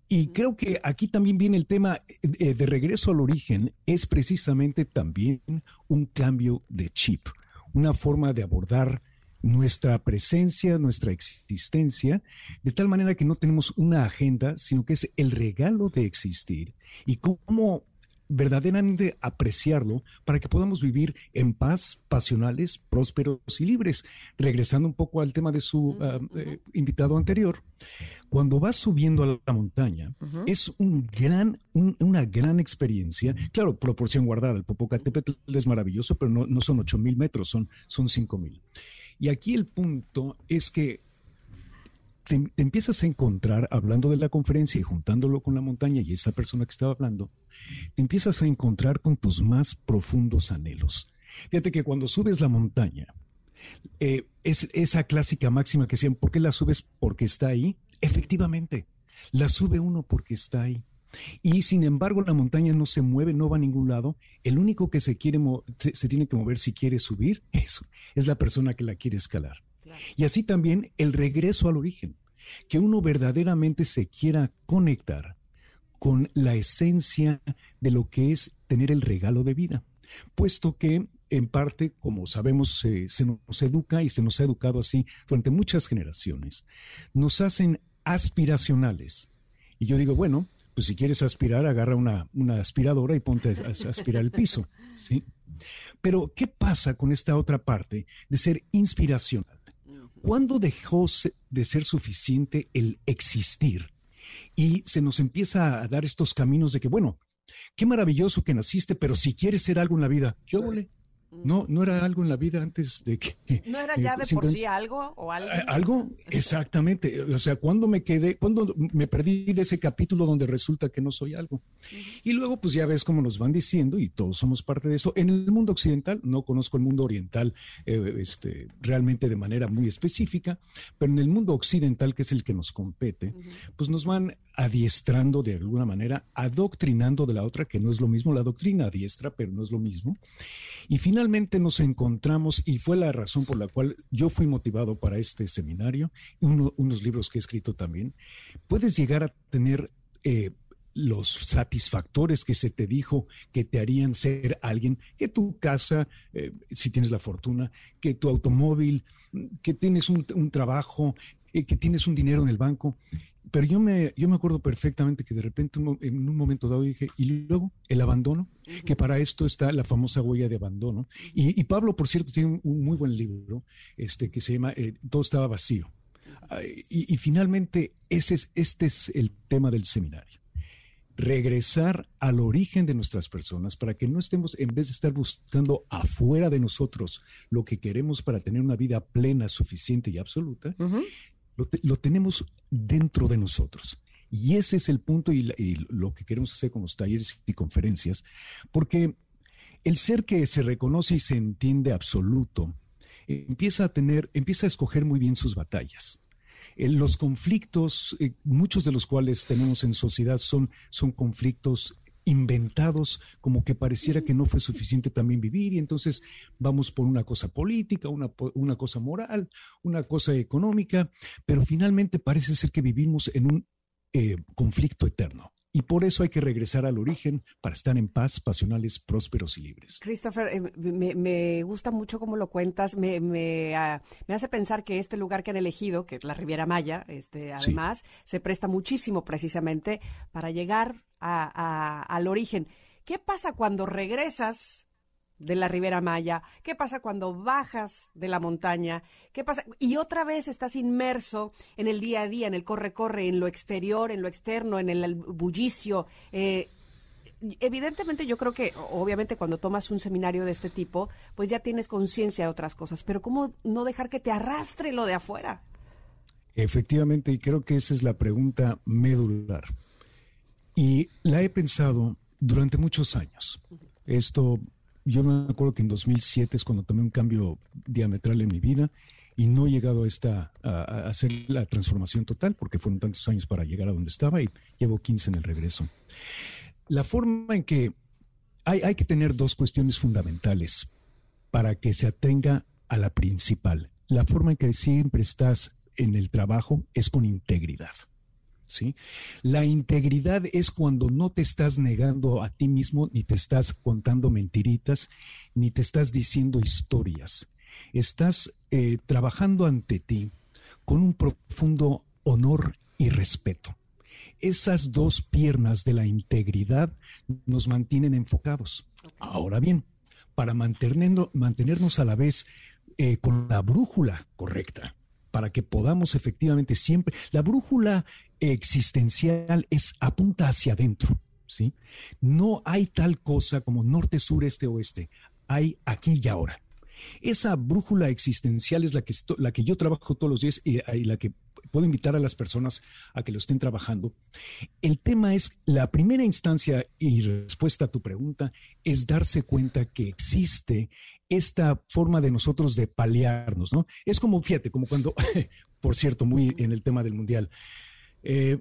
Y creo que aquí también viene el tema eh, de regreso al origen, es precisamente también un cambio de chip, una forma de abordar nuestra presencia, nuestra existencia, de tal manera que no tenemos una agenda, sino que es el regalo de existir y cómo verdaderamente apreciarlo para que podamos vivir en paz, pasionales, prósperos y libres. Regresando un poco al tema de su ah, eh, invitado anterior, cuando vas subiendo a la montaña, es un gran, un- una gran experiencia. Claro, proporción guardada. El Popocatépetl es maravilloso, pero no, no son ocho mil metros, son, son cinco mil. Y aquí el punto es que te, empiezas a encontrar, hablando de la conferencia y juntándolo con la montaña y esa persona que estaba hablando, te empiezas a encontrar con tus más profundos anhelos. Fíjate que cuando subes la montaña, eh, es esa clásica máxima que decían, ¿por qué la subes? Porque está ahí. Efectivamente, la sube uno porque está ahí. Y sin embargo, la montaña no se mueve, no va a ningún lado. El único que se quiere se, se tiene que mover si quiere subir es, es la persona que la quiere escalar. Y así también el regreso al origen, que uno verdaderamente se quiera conectar con la esencia de lo que es tener el regalo de vida, puesto que en parte, como sabemos, se, se nos educa y se nos ha educado así durante muchas generaciones, nos hacen aspiracionales. Y yo digo, bueno, pues si quieres aspirar, agarra una, una aspiradora y ponte a, a aspirar el piso, ¿sí? Pero, ¿qué pasa con esta otra parte de ser inspiracional? ¿Cuándo dejó de ser suficiente el existir? Y se nos empieza a dar estos caminos de que, bueno, qué maravilloso que naciste, pero si quieres ser algo en la vida, yo volé. No, no era algo en la vida antes de que... ¿No era ya de por sí algo o algo? Algo, exactamente. O sea, cuando me quedé, cuando me perdí de ese capítulo donde resulta que no soy algo. Y luego, pues ya ves cómo nos van diciendo, y todos somos parte de eso. En el mundo occidental, no conozco el mundo oriental eh, este, realmente de manera muy específica, pero en el mundo occidental, que es el que nos compete, pues nos van adiestrando de alguna manera, adoctrinando de la otra, que no es lo mismo, la doctrina adiestra, pero no es lo mismo. Y finalmente nos encontramos, y fue la razón por la cual yo fui motivado para este seminario, y unos libros que he escrito también, puedes llegar a tener... Eh, los satisfactores que se te dijo que te harían ser alguien, que tu casa, eh, si tienes la fortuna, que tu automóvil, que tienes un, trabajo, eh, que tienes un dinero en el banco pero yo me, yo me acuerdo perfectamente que de repente en un momento dado dije, y luego el abandono, que para esto está la famosa huella de abandono. Y, Pablo, por cierto, tiene un, muy buen libro este, que se llama eh, Todo estaba vacío. y, finalmente, ese es, este es el tema del seminario. Regresar al origen de nuestras personas para que no estemos, en vez de estar buscando afuera de nosotros lo que queremos para tener una vida plena, suficiente y absoluta, lo, tenemos dentro de nosotros. Y ese es el punto y, lo que queremos hacer con los talleres y conferencias, porque el ser que se reconoce y se entiende absoluto empieza a tener, empieza a escoger muy bien sus batallas. los conflictos, eh, muchos de los cuales tenemos en sociedad son, son conflictos inventados, como que pareciera que no fue suficiente también vivir y entonces vamos por una cosa política, una, una cosa moral, una cosa económica, pero finalmente parece ser que vivimos en un eh, conflicto eterno. Y por eso hay que regresar al origen para estar en paz, pasionales, prósperos y libres. Christopher, eh, me, gusta mucho cómo lo cuentas. Me, me, ah, me, hace pensar que este lugar que han elegido, que es la Riviera Maya, este, además, se presta muchísimo precisamente para llegar al origen. ¿Qué pasa cuando regresas de la Ribera Maya? ¿Qué pasa cuando bajas de la montaña? ¿Qué pasa? Y otra vez estás inmerso en el día a día, en el corre-corre, en lo exterior, en lo externo, en el bullicio. Eh, evidentemente yo creo que obviamente cuando tomas un seminario de este tipo, pues ya tienes conciencia de otras cosas, pero ¿cómo no dejar que te arrastre lo de afuera? Efectivamente, y creo que esa es la pregunta medular. Y la he pensado durante muchos años. Esto, yo me acuerdo que en 2007 es cuando tomé un cambio diametral en mi vida y no he llegado a, esta, a, hacer la transformación total porque fueron tantos años para llegar a donde estaba y llevo 15 en el regreso. La forma en que hay, hay que tener dos cuestiones fundamentales para que se atenga a la principal. La forma en que siempre estás en el trabajo es con integridad. ¿Sí? La integridad es cuando no te estás negando a ti mismo, ni te estás contando mentiritas, ni te estás diciendo historias. Estás eh, trabajando ante ti con un profundo honor y respeto. Esas dos piernas de la integridad nos mantienen enfocados. Ahora bien, para mantenernos, a la vez eh, con la brújula correcta, para que podamos efectivamente siempre, la brújula existencial es apunta hacia adentro, ¿sí? No hay tal cosa como norte, sur, este, oeste. Hay aquí y ahora. Esa brújula existencial es la que, la que yo trabajo todos los días y, y la que puedo invitar a las personas a que lo estén trabajando. El tema es, la primera instancia y respuesta a tu pregunta es darse cuenta que existe esta forma de nosotros de paliarnos, ¿no? Es como, fíjate, como cuando, por cierto, muy en el tema del mundial, eh,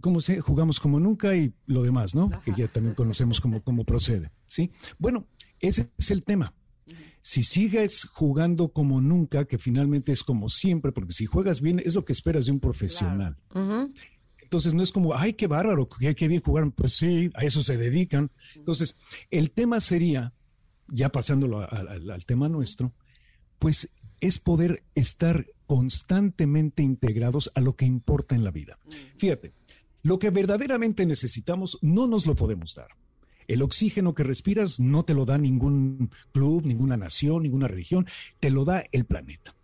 ¿cómo se? Jugamos como nunca y lo demás, ¿no? Que ya también conocemos cómo, cómo procede, ¿sí? Bueno, ese es el tema. Si sigues jugando como nunca, que finalmente es como siempre, porque si juegas bien es lo que esperas de un profesional. Entonces no es como, ay, qué bárbaro, qué, qué bien jugar. Pues sí, a eso se dedican. Entonces, el tema sería, ya pasándolo al tema nuestro, pues es poder estar constantemente integrados a lo que importa en la vida. Fíjate, lo que verdaderamente necesitamos no nos lo podemos dar. El oxígeno que respiras no te lo da ningún club, ninguna nación, ninguna religión, te lo da el planeta.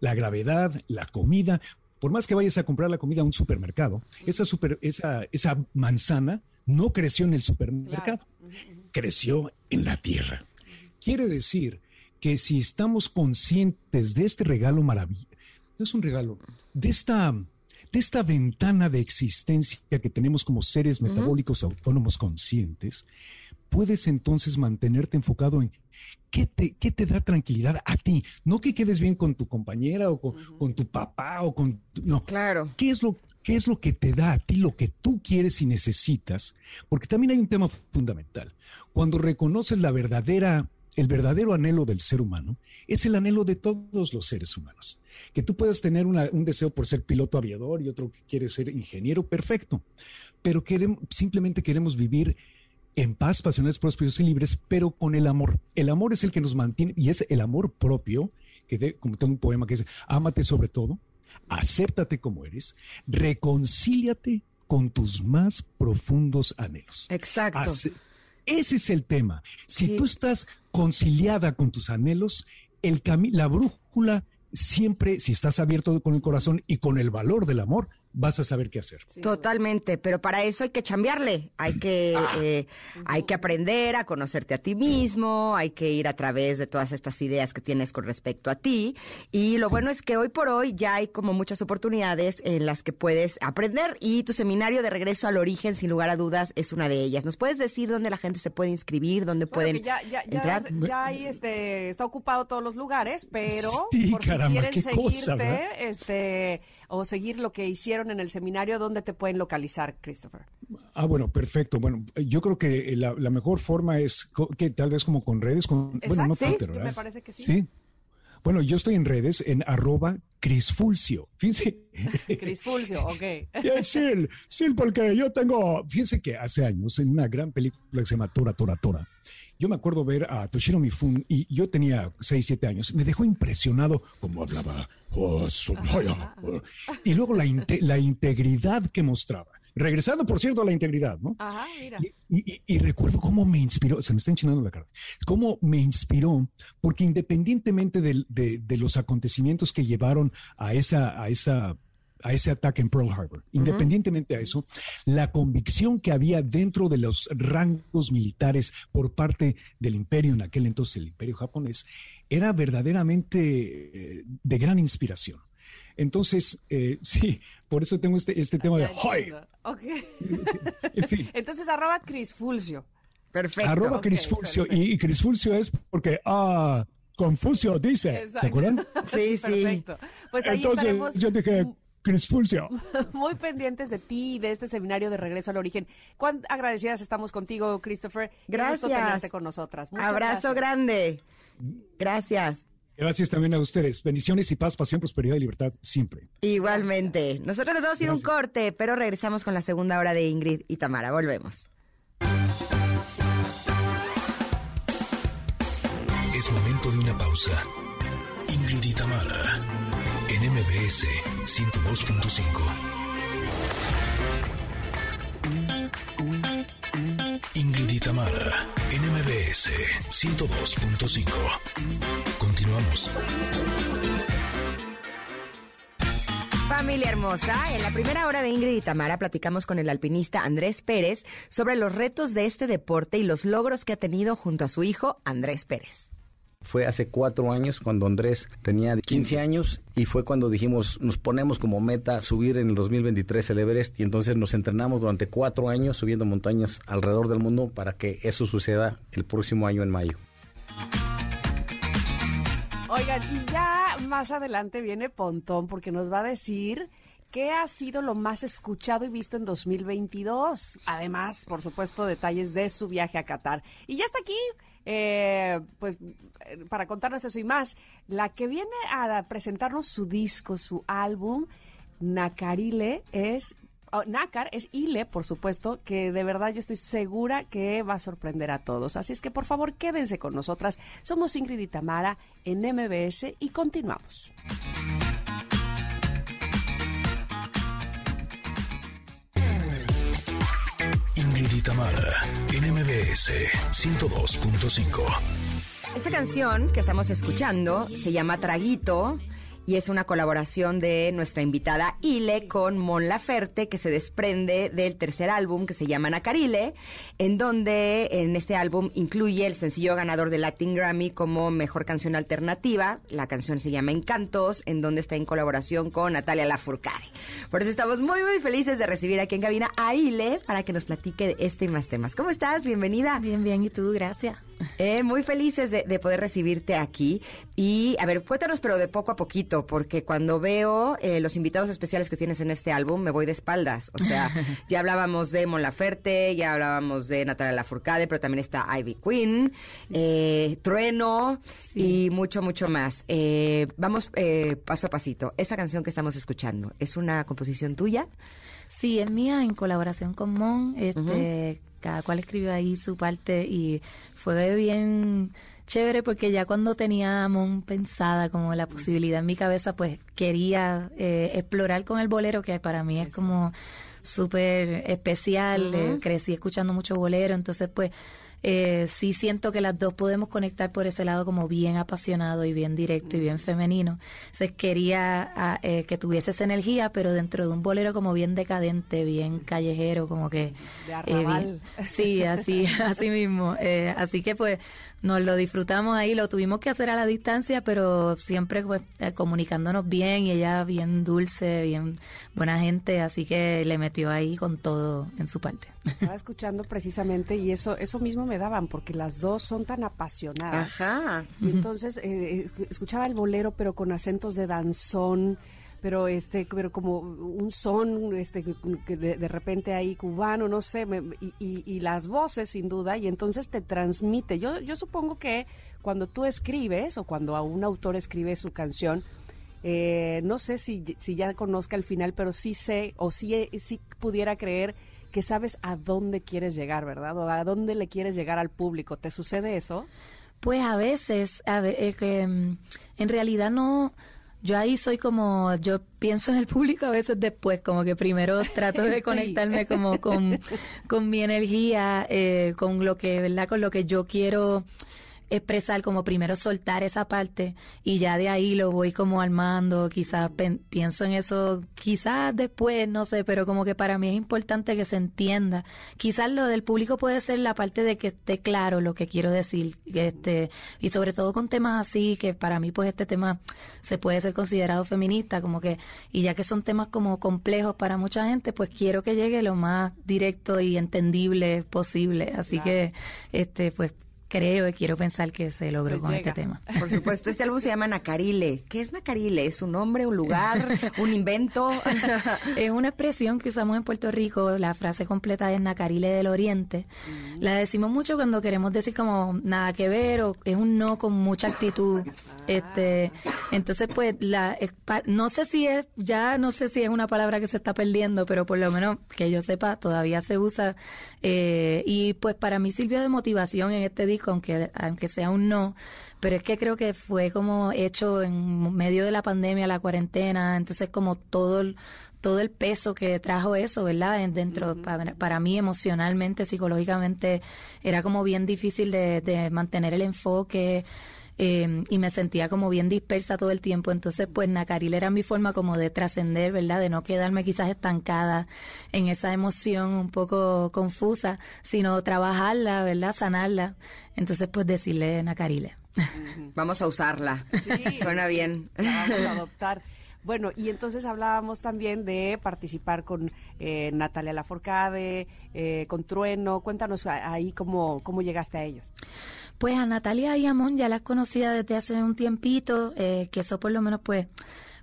La gravedad, la comida, por más que vayas a comprar la comida a un supermercado, esa, esa, esa manzana no creció en el supermercado, creció en la tierra. Quiere decir que si estamos conscientes de este regalo maravilloso, es un regalo, de esta, de esta ventana de existencia que tenemos como seres metabólicos autónomos conscientes, puedes entonces mantenerte enfocado en qué te, qué te da tranquilidad a ti. No que quedes bien con tu compañera o con, tu papá o con... no, claro. ¿Qué es, lo, ¿Qué es lo que te da a ti lo que tú quieres y necesitas? Porque también hay un tema fundamental. Cuando reconoces la verdadera el verdadero anhelo del ser humano es el anhelo de todos los seres humanos. Que tú puedas tener un deseo por ser piloto aviador y otro que quiere ser ingeniero, perfecto. Pero queremos, simplemente queremos vivir en paz, pasiones prósperos y libres, pero con el amor. El amor es el que nos mantiene y es el amor propio, que como tengo un poema que dice, ámate sobre todo, acéptate como eres, reconcíliate con tus más profundos anhelos. Exacto. Ese es el tema. Si tú estás conciliada con tus anhelos, el la brújula siempre, si estás abierto con el corazón y con el valor del amor, vas a saber qué hacer. Totalmente, pero para eso hay que chambearle, hay que, ah. eh, hay que aprender a conocerte a ti mismo, hay que ir a través de todas estas ideas que tienes con respecto a ti. Y lo bueno es que hoy por hoy ya hay como muchas oportunidades en las que puedes aprender y tu seminario de regreso al origen, sin lugar a dudas, es una de ellas. ¿Nos puedes decir dónde la gente se puede inscribir, dónde pueden ya, ya, entrar? Ya, ahí este, está ocupado todos los lugares, pero sí, por caramba, si quieren seguirte, este, o seguir lo que hicieron en el seminario, ¿dónde te pueden localizar, Christopher? Ah, bueno, perfecto. Bueno, yo creo que la, mejor forma es que tal vez como con redes, con, bueno, no Twitter, ¿verdad? Me parece que sí. Sí. Bueno, yo estoy en redes en arroba Crisfulcio. Fíjense. Crisfulcio, ok. Sí, sí, sí, porque yo tengo, fíjense que hace años en una gran película que se llama Tora, Tora, Tora, yo me acuerdo ver a Toshiro Mifun y yo tenía 6, 7 años. Me dejó impresionado como hablaba. Oh, y luego la, la integridad que mostraba. Regresando, por cierto, a la integridad, ¿no? Ajá, mira. Y, recuerdo cómo me inspiró, se me está enchinando la cara, cómo me inspiró, porque independientemente de, de los acontecimientos que llevaron a esa, a esa a ese ataque en Pearl Harbor. Independientemente a eso, la convicción que había dentro de los rangos militares por parte del imperio, en aquel entonces el imperio japonés, era verdaderamente eh, de gran inspiración. Entonces, eh, sí, por eso tengo este, este tema de ¡Hoy! Entonces, arroba Crisfulcio. Perfecto. Arroba Crisfulcio. Y, y Crisfulcio es porque, ah, Confucio dice. ¿Se acuerdan? Sí, sí. Perfecto. Pues ahí Entonces, yo dije Muy pendientes de ti y de este seminario de regreso al origen. Cuán agradecidas estamos contigo, Christopher. Gracias. con nosotras. Abrazo grande. Gracias. Gracias también a ustedes. Bendiciones y paz, pasión, prosperidad y libertad siempre. Igualmente. Nosotros nos vamos a ir un corte, pero regresamos con la segunda hora de Ingrid y Tamara. Volvemos. Es momento de una pausa. Ingrid y Tamara en MBS 102.5. Ingrid y Tamara, en MBS 102.5. Continuamos. Familia hermosa, en la primera hora de Ingrid y Tamara platicamos con el alpinista Andrés Pérez sobre los retos de este deporte y los logros que ha tenido junto a su hijo Andrés Pérez. Fue hace cuatro años cuando Andrés tenía 15 años y fue cuando dijimos, nos ponemos como meta subir en el 2023 el Everest y entonces nos entrenamos durante cuatro años subiendo montañas alrededor del mundo para que eso suceda el próximo año en mayo. Oigan, y ya más adelante viene Pontón porque nos va a decir qué ha sido lo más escuchado y visto en 2022. Además, por supuesto, detalles de su viaje a Qatar. Y ya está aquí eh, pues para contarnos eso y más, la que viene a presentarnos su disco, su álbum, Nakarile, es oh, Nakar es Ile, por supuesto, que de verdad yo estoy segura que va a sorprender a todos. Así es que por favor quédense con nosotras. Somos Ingrid y Tamara en MBS y continuamos. Ingrid en MBS 102.5. Esta canción que estamos escuchando se llama Traguito y es una colaboración de nuestra invitada Ile con Mon Laferte que se desprende del tercer álbum que se llama Nacarile, en donde en este álbum incluye el sencillo ganador del Latin Grammy como mejor canción alternativa. La canción se llama Encantos, en donde está en colaboración con Natalia Lafourcade. Por eso estamos muy, muy felices de recibir aquí en cabina a Ile para que nos platique de este y más temas. ¿Cómo estás? Bienvenida. Bien, bien. ¿Y tú? Gracias. Eh, muy felices de, de, poder recibirte aquí. Y, a ver, cuéntanos, pero de poco a poquito, porque cuando veo eh, los invitados especiales que tienes en este álbum, me voy de espaldas. O sea, ya hablábamos de Mon Laferte, ya hablábamos de Natalia Lafourcade, pero también está Ivy Queen, eh, Trueno sí. y mucho, mucho más. Eh, vamos eh, paso a pasito. Esa canción que estamos escuchando, ¿es una composición tuya? Sí, es mía en colaboración con Mon. Este, uh -huh. Cada cual escribió ahí su parte y fue bien chévere porque ya cuando tenía Mon pensada como la posibilidad en mi cabeza, pues quería eh, explorar con el bolero, que para mí es como súper especial. Uh -huh. eh, crecí escuchando mucho bolero, entonces pues eh, sí siento que las dos podemos conectar por ese lado como bien apasionado y bien directo y bien femenino. Entonces quería a, eh, que tuviese esa energía, pero dentro de un bolero como bien decadente, bien callejero, como que... De eh, bien, sí, así, así mismo. Eh, así que pues nos lo disfrutamos ahí, lo tuvimos que hacer a la distancia, pero siempre pues, eh, comunicándonos bien y ella bien dulce, bien buena gente, así que le metió ahí con todo en su parte. Estaba escuchando precisamente y eso eso mismo me daban porque las dos son tan apasionadas. Ajá. Y entonces eh, escuchaba el bolero pero con acentos de danzón pero este pero como un son este de, de repente ahí cubano no sé me, y, y, y, las voces sin duda y entonces te transmite. Yo yo supongo que cuando tú escribes o cuando a un autor escribe su canción eh, no sé si, si ya conozca el final pero sí sé o sí, sí pudiera creer que sabes a dónde quieres llegar verdad o a dónde le quieres llegar al público. Te sucede eso pues a veces a ver, eh, que, en realidad no yo ahí soy como, yo pienso en el público a veces después, como que primero trato de conectarme como con, con mi energía, eh, con lo que, ¿verdad? Con lo que yo quiero expresar, como primero soltar esa parte y ya de ahí lo voy como armando, quizás pienso en eso, quizás después, no sé, pero como que para mí es importante que se entienda. Quizás lo del público puede ser la parte de que esté claro lo que quiero decir, este, y sobre todo con temas así, que para mí pues este tema se puede ser considerado feminista, como que, y ya que son temas como complejos para mucha gente, pues quiero que llegue lo más directo y entendible posible. Así claro. que, este, pues creo y quiero pensar que se logró pues con llega. este tema. Por supuesto, este álbum se llama Nacarile. ¿Qué es Nacarile? ¿Es un nombre, un lugar, un invento? es una expresión que usamos en Puerto Rico. La frase completa es Nacarile del Oriente. Mm. La decimos mucho cuando queremos decir como nada que ver o es un no con mucha actitud. Ah. Este, entonces pues la no sé si es ya no sé si es una palabra que se está perdiendo, pero por lo menos que yo sepa todavía se usa eh, y pues para mí sirvió de motivación en este disco, aunque, aunque sea un no, pero es que creo que fue como hecho en medio de la pandemia, la cuarentena, entonces como todo el, todo el peso que trajo eso, ¿verdad? Dentro, uh -huh. para, para, mí emocionalmente, psicológicamente, era como bien difícil de, de mantener el enfoque. Eh, y me sentía como bien dispersa todo el tiempo. Entonces, pues Nacaril era mi forma como de trascender, ¿verdad? De no quedarme quizás estancada en esa emoción un poco confusa, sino trabajarla, ¿verdad? Sanarla. Entonces, pues decirle Nacarile. Vamos a usarla. Sí. Suena bien. La vamos a adoptar. Bueno, y entonces hablábamos también de participar con eh, Natalia Laforcade, eh, con Trueno. Cuéntanos ahí cómo, cómo llegaste a ellos. Pues a Natalia y a Mon ya las conocía desde hace un tiempito, eh, que eso por lo menos pues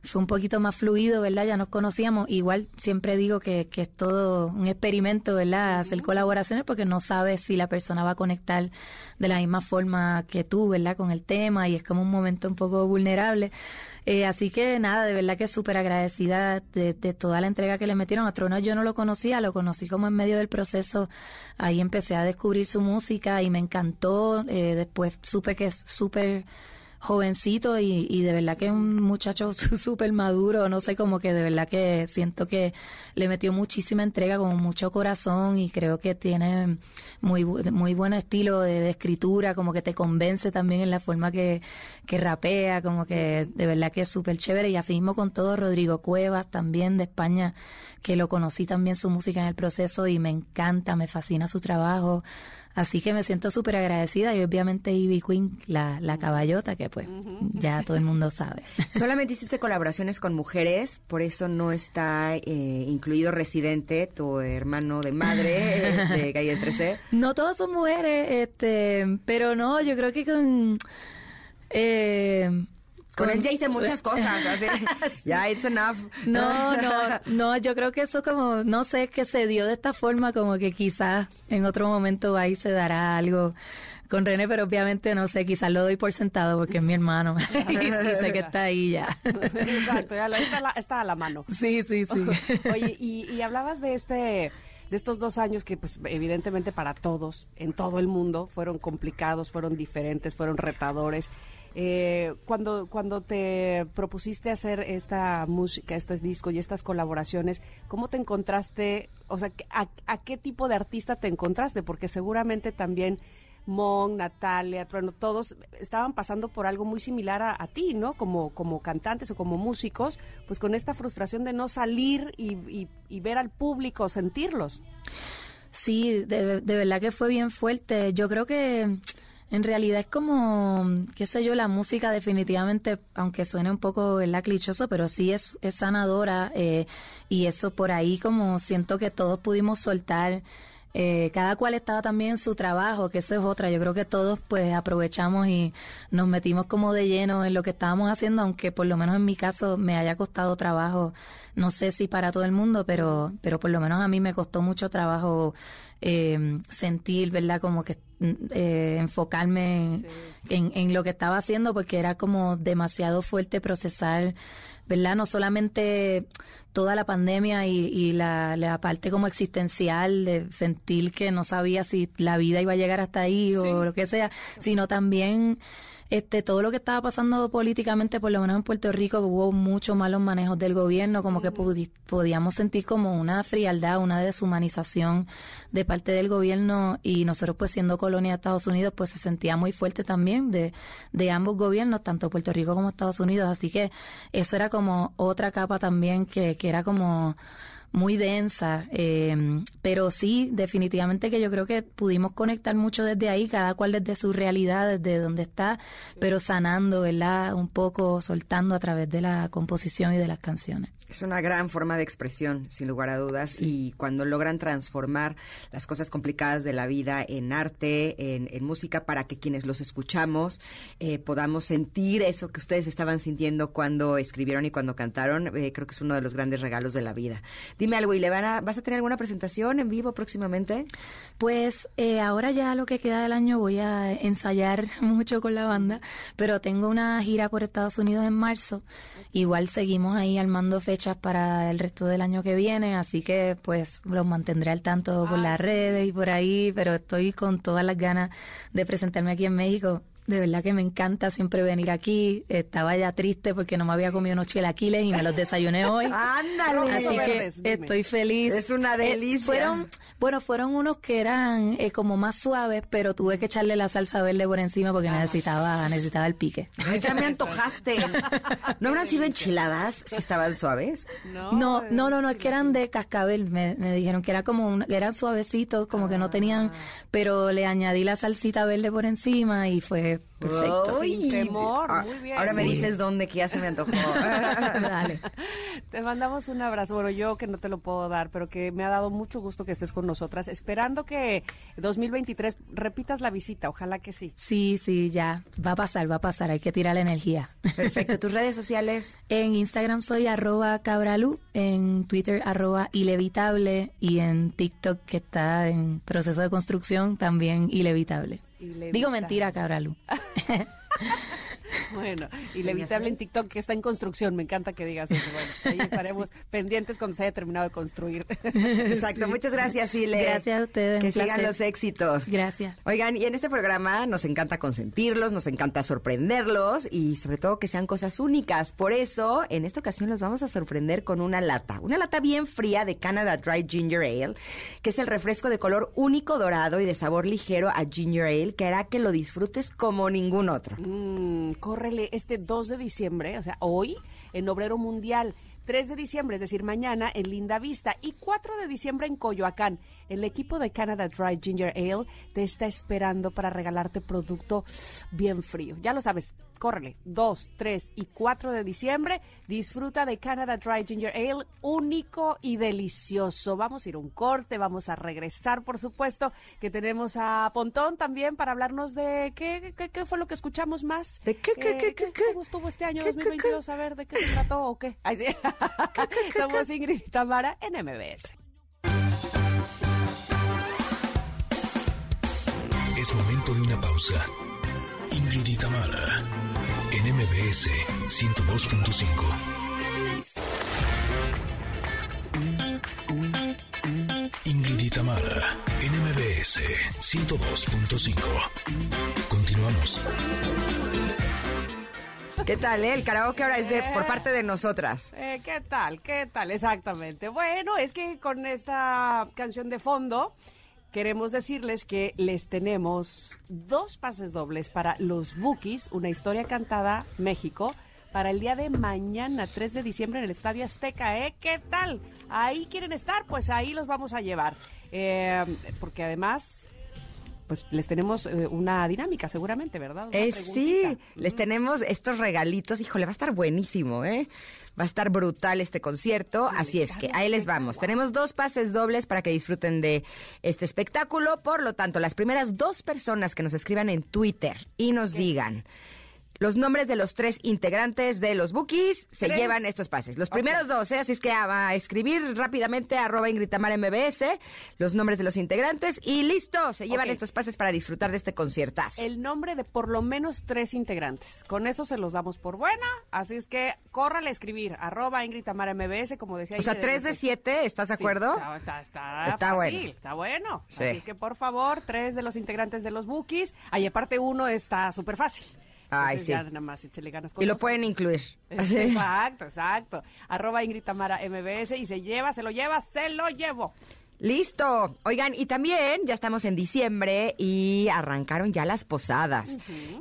fue un poquito más fluido, ¿verdad? Ya nos conocíamos. Igual siempre digo que, que es todo un experimento, ¿verdad? Hacer colaboraciones porque no sabes si la persona va a conectar de la misma forma que tú, ¿verdad? Con el tema y es como un momento un poco vulnerable. Eh, así que nada, de verdad que súper agradecida de, de, toda la entrega que le metieron. A Trono yo no lo conocía, lo conocí como en medio del proceso. Ahí empecé a descubrir su música y me encantó. Eh, después supe que es súper jovencito y, y de verdad que un muchacho súper maduro, no sé, como que de verdad que siento que le metió muchísima entrega, con mucho corazón y creo que tiene muy, muy buen estilo de, de escritura, como que te convence también en la forma que, que rapea, como que de verdad que es súper chévere y así mismo con todo Rodrigo Cuevas también de España, que lo conocí también su música en el proceso y me encanta, me fascina su trabajo. Así que me siento súper agradecida y obviamente Ivy Queen, la, la caballota, que pues ya todo el mundo sabe. Solamente hiciste colaboraciones con mujeres, por eso no está eh, incluido Residente, tu hermano de madre eh, de Calle 13. No todas son mujeres, este, pero no, yo creo que con... Eh, Con él ya hice muchas cosas, así, ya it's enough. No, no, no, yo creo que eso como, no sé, que se dio de esta forma, como que quizás en otro momento ahí se dará algo con René, pero obviamente no sé, quizás lo doy por sentado porque es mi hermano y sí sé que está ahí ya. Exacto, ya lo, está, a la, está a la mano. Sí, sí, sí. Oye, y, y hablabas de este de estos dos años que pues evidentemente para todos en todo el mundo fueron complicados, fueron diferentes, fueron retadores. Eh, cuando cuando te propusiste hacer esta música, estos discos y estas colaboraciones, ¿cómo te encontraste? O sea, ¿a, a qué tipo de artista te encontraste? Porque seguramente también Mon, Natalia, Trueno, todos estaban pasando por algo muy similar a, ti, ¿no? Como, como cantantes o como músicos, pues con esta frustración de no salir y, y- y ver al público, sentirlos. Sí, de, de verdad que fue bien fuerte. Yo creo que en realidad es como, qué sé yo, la música definitivamente, aunque suene un poco ¿verdad? clichoso, pero sí es, es sanadora eh, y eso por ahí como siento que todos pudimos soltar. Eh, cada cual estaba también en su trabajo, que eso es otra. Yo creo que todos pues aprovechamos y nos metimos como de lleno en lo que estábamos haciendo, aunque por lo menos en mi caso me haya costado trabajo. No sé si para todo el mundo, pero, pero por lo menos a mí me costó mucho trabajo eh, sentir, ¿verdad? Como que mm, eh, enfocarme en, en, en lo que estaba haciendo porque era como demasiado fuerte procesar, ¿verdad? No solamente toda la pandemia y, y la, la parte como existencial de sentir que no sabía si la vida iba a llegar hasta ahí o lo que sea, sino también este todo lo que estaba pasando políticamente, por lo menos en Puerto Rico, hubo muchos malos manejos del gobierno, como que pudi- podíamos sentir como una frialdad, una deshumanización de parte del gobierno y nosotros pues siendo colonia de Estados Unidos pues se sentía muy fuerte también de, de ambos gobiernos, tanto Puerto Rico como Estados Unidos, así que eso era como otra capa también que, que era como muy densa, eh, pero sí, definitivamente que yo creo que pudimos conectar mucho desde ahí, cada cual desde su realidad, desde donde está, pero sanando, ¿verdad? Un poco, soltando a través de la composición y de las canciones. Es una gran forma de expresión, sin lugar a dudas, y cuando logran transformar las cosas complicadas de la vida en arte, en, en música, para que quienes los escuchamos eh, podamos sentir eso que ustedes estaban sintiendo cuando escribieron y cuando cantaron, eh, creo que es uno de los grandes regalos de la vida. Dime algo, ¿y le van a, vas a tener alguna presentación en vivo próximamente? Pues eh, ahora ya lo que queda del año voy a ensayar mucho con la banda, pero tengo una gira por Estados Unidos en marzo. Igual seguimos ahí armando fechas para el resto del año que viene, así que pues los mantendré al tanto por las redes y por ahí, pero estoy con todas las ganas de presentarme aquí en México. De verdad que me encanta siempre venir aquí. Estaba ya triste porque no me había comido unos chilaquiles y me los desayuné hoy. ¡Ándale! Así que estoy feliz. Es una Eh, delicia. fueron, bueno, fueron unos que eran eh, como más suaves, pero tuve que echarle la salsa verde por encima porque necesitaba, necesitaba el pique. Ay, ya me antojaste. ¿No habrán sido enchiladas si estaban suaves? No, no, no, no, es que eran de cascabel. Me, me dijeron que era como un- que eran suavecitos, como que no tenían, pero le añadí la salsita verde por encima y fue perfecto. Ay, Sin temor, ah, muy bien. Ahora me dices dónde, que ya se me antojó. Dale. Te mandamos un abrazo. Bueno, yo que no te lo puedo dar, pero que me ha dado mucho gusto que estés con nosotras. Esperando que 2023 repitas la visita. Ojalá que sí. Sí, sí, ya. Va a pasar, va a pasar. Hay que tirar la energía. Perfecto. ¿Tus redes sociales? En Instagram soy arroba cabralu, en Twitter arroba ilevitable y en TikTok que está en proceso de construcción también ilevitable. Digo mentira, cabralu. Bueno, y Levitable en TikTok que está en construcción. Me encanta que digas eso. Bueno, ahí estaremos pendientes cuando se haya terminado de construir. Exacto. Muchas gracias, Ile. Gracias a ustedes. Que sigan placer. los éxitos. Gracias. Oigan, y en este programa nos encanta consentirlos, nos encanta sorprenderlos y sobre todo que sean cosas únicas. Por eso, en esta ocasión los vamos a sorprender con una lata. Una lata bien fría de Canada Dry Ginger Ale, que es el refresco de color único dorado y de sabor ligero a Ginger Ale, que hará que lo disfrutes como ningún otro. Mm, córrele este 2 de diciembre, o sea, hoy, en Obrero Mundial. 3 de diciembre, es decir, mañana, en Linda Vista. Y 4 de diciembre en Coyoacán. El equipo de Canada Dry Ginger Ale te está esperando para regalarte producto bien frío. Ya lo sabes, córrele. 2, 3 y 4 de diciembre. Disfruta de Canada Dry Ginger Ale, único y delicioso. Vamos a ir a un corte, vamos a regresar, por supuesto, que tenemos a Pontón también para hablarnos de qué, qué, qué fue lo que escuchamos más. ¿De qué, qué, Eh, qué, qué, qué? ¿Cómo estuvo este año ¿Qué, qué, 2022? A ver, ¿de qué se trató o qué? Ay, sí. Somos Ingrid y Tamara en MBS. Es momento de una pausa. Ingrid y Tamara, en MBS 102.5. Ingrid y Tamara, en MBS 102.5. Continuamos. ¿Qué tal, eh? El karaoke ahora es de, por parte de nosotras. Eh, ¿Qué tal? ¿Qué tal? Exactamente. Bueno, es que con esta canción de fondo queremos decirles que les tenemos dos pases dobles para los Bookies, una historia cantada México, para el día de mañana, 3 de diciembre, en el Estadio Azteca, ¿eh? ¿Qué tal? Ahí quieren estar, pues ahí los vamos a llevar. Eh, porque además, pues les tenemos eh, una dinámica seguramente, ¿verdad? Eh, sí, les tenemos estos regalitos. Híjole, va a estar buenísimo, ¿eh? Va a estar brutal este concierto. Así es que ahí les vamos. Tenemos dos pases dobles para que disfruten de este espectáculo. Por lo tanto, las primeras dos personas que nos escriban en Twitter y nos digan los nombres de los tres integrantes de los Bookies se Tres. llevan estos pases. Los primeros dos, ¿eh? así es que a, a escribir rápidamente arroba Ingrid Tamara MBS, los nombres de los integrantes y listo, se llevan estos pases para disfrutar de este conciertazo. el nombre de por lo menos tres integrantes. Con eso se los damos por buena. Así es que córrale a escribir. Arroba Ingrid Tamara MBS, como decía O sea, tres de siete, ¿estás de Sí, acuerdo? está, está, está, Está fácil, bueno. Está bueno. Sí. Así es que, por favor, tres de los integrantes de los Bookies. Ahí, aparte, uno está súper fácil. Ay, Entonces, sí. ya nada más échale ganas con Y lo pueden incluir. Exacto, exacto. Arroba Ingrid Tamara MBS y se lleva, se lo lleva, se lo llevo. Listo. Oigan, y también ya estamos en diciembre y arrancaron ya las posadas.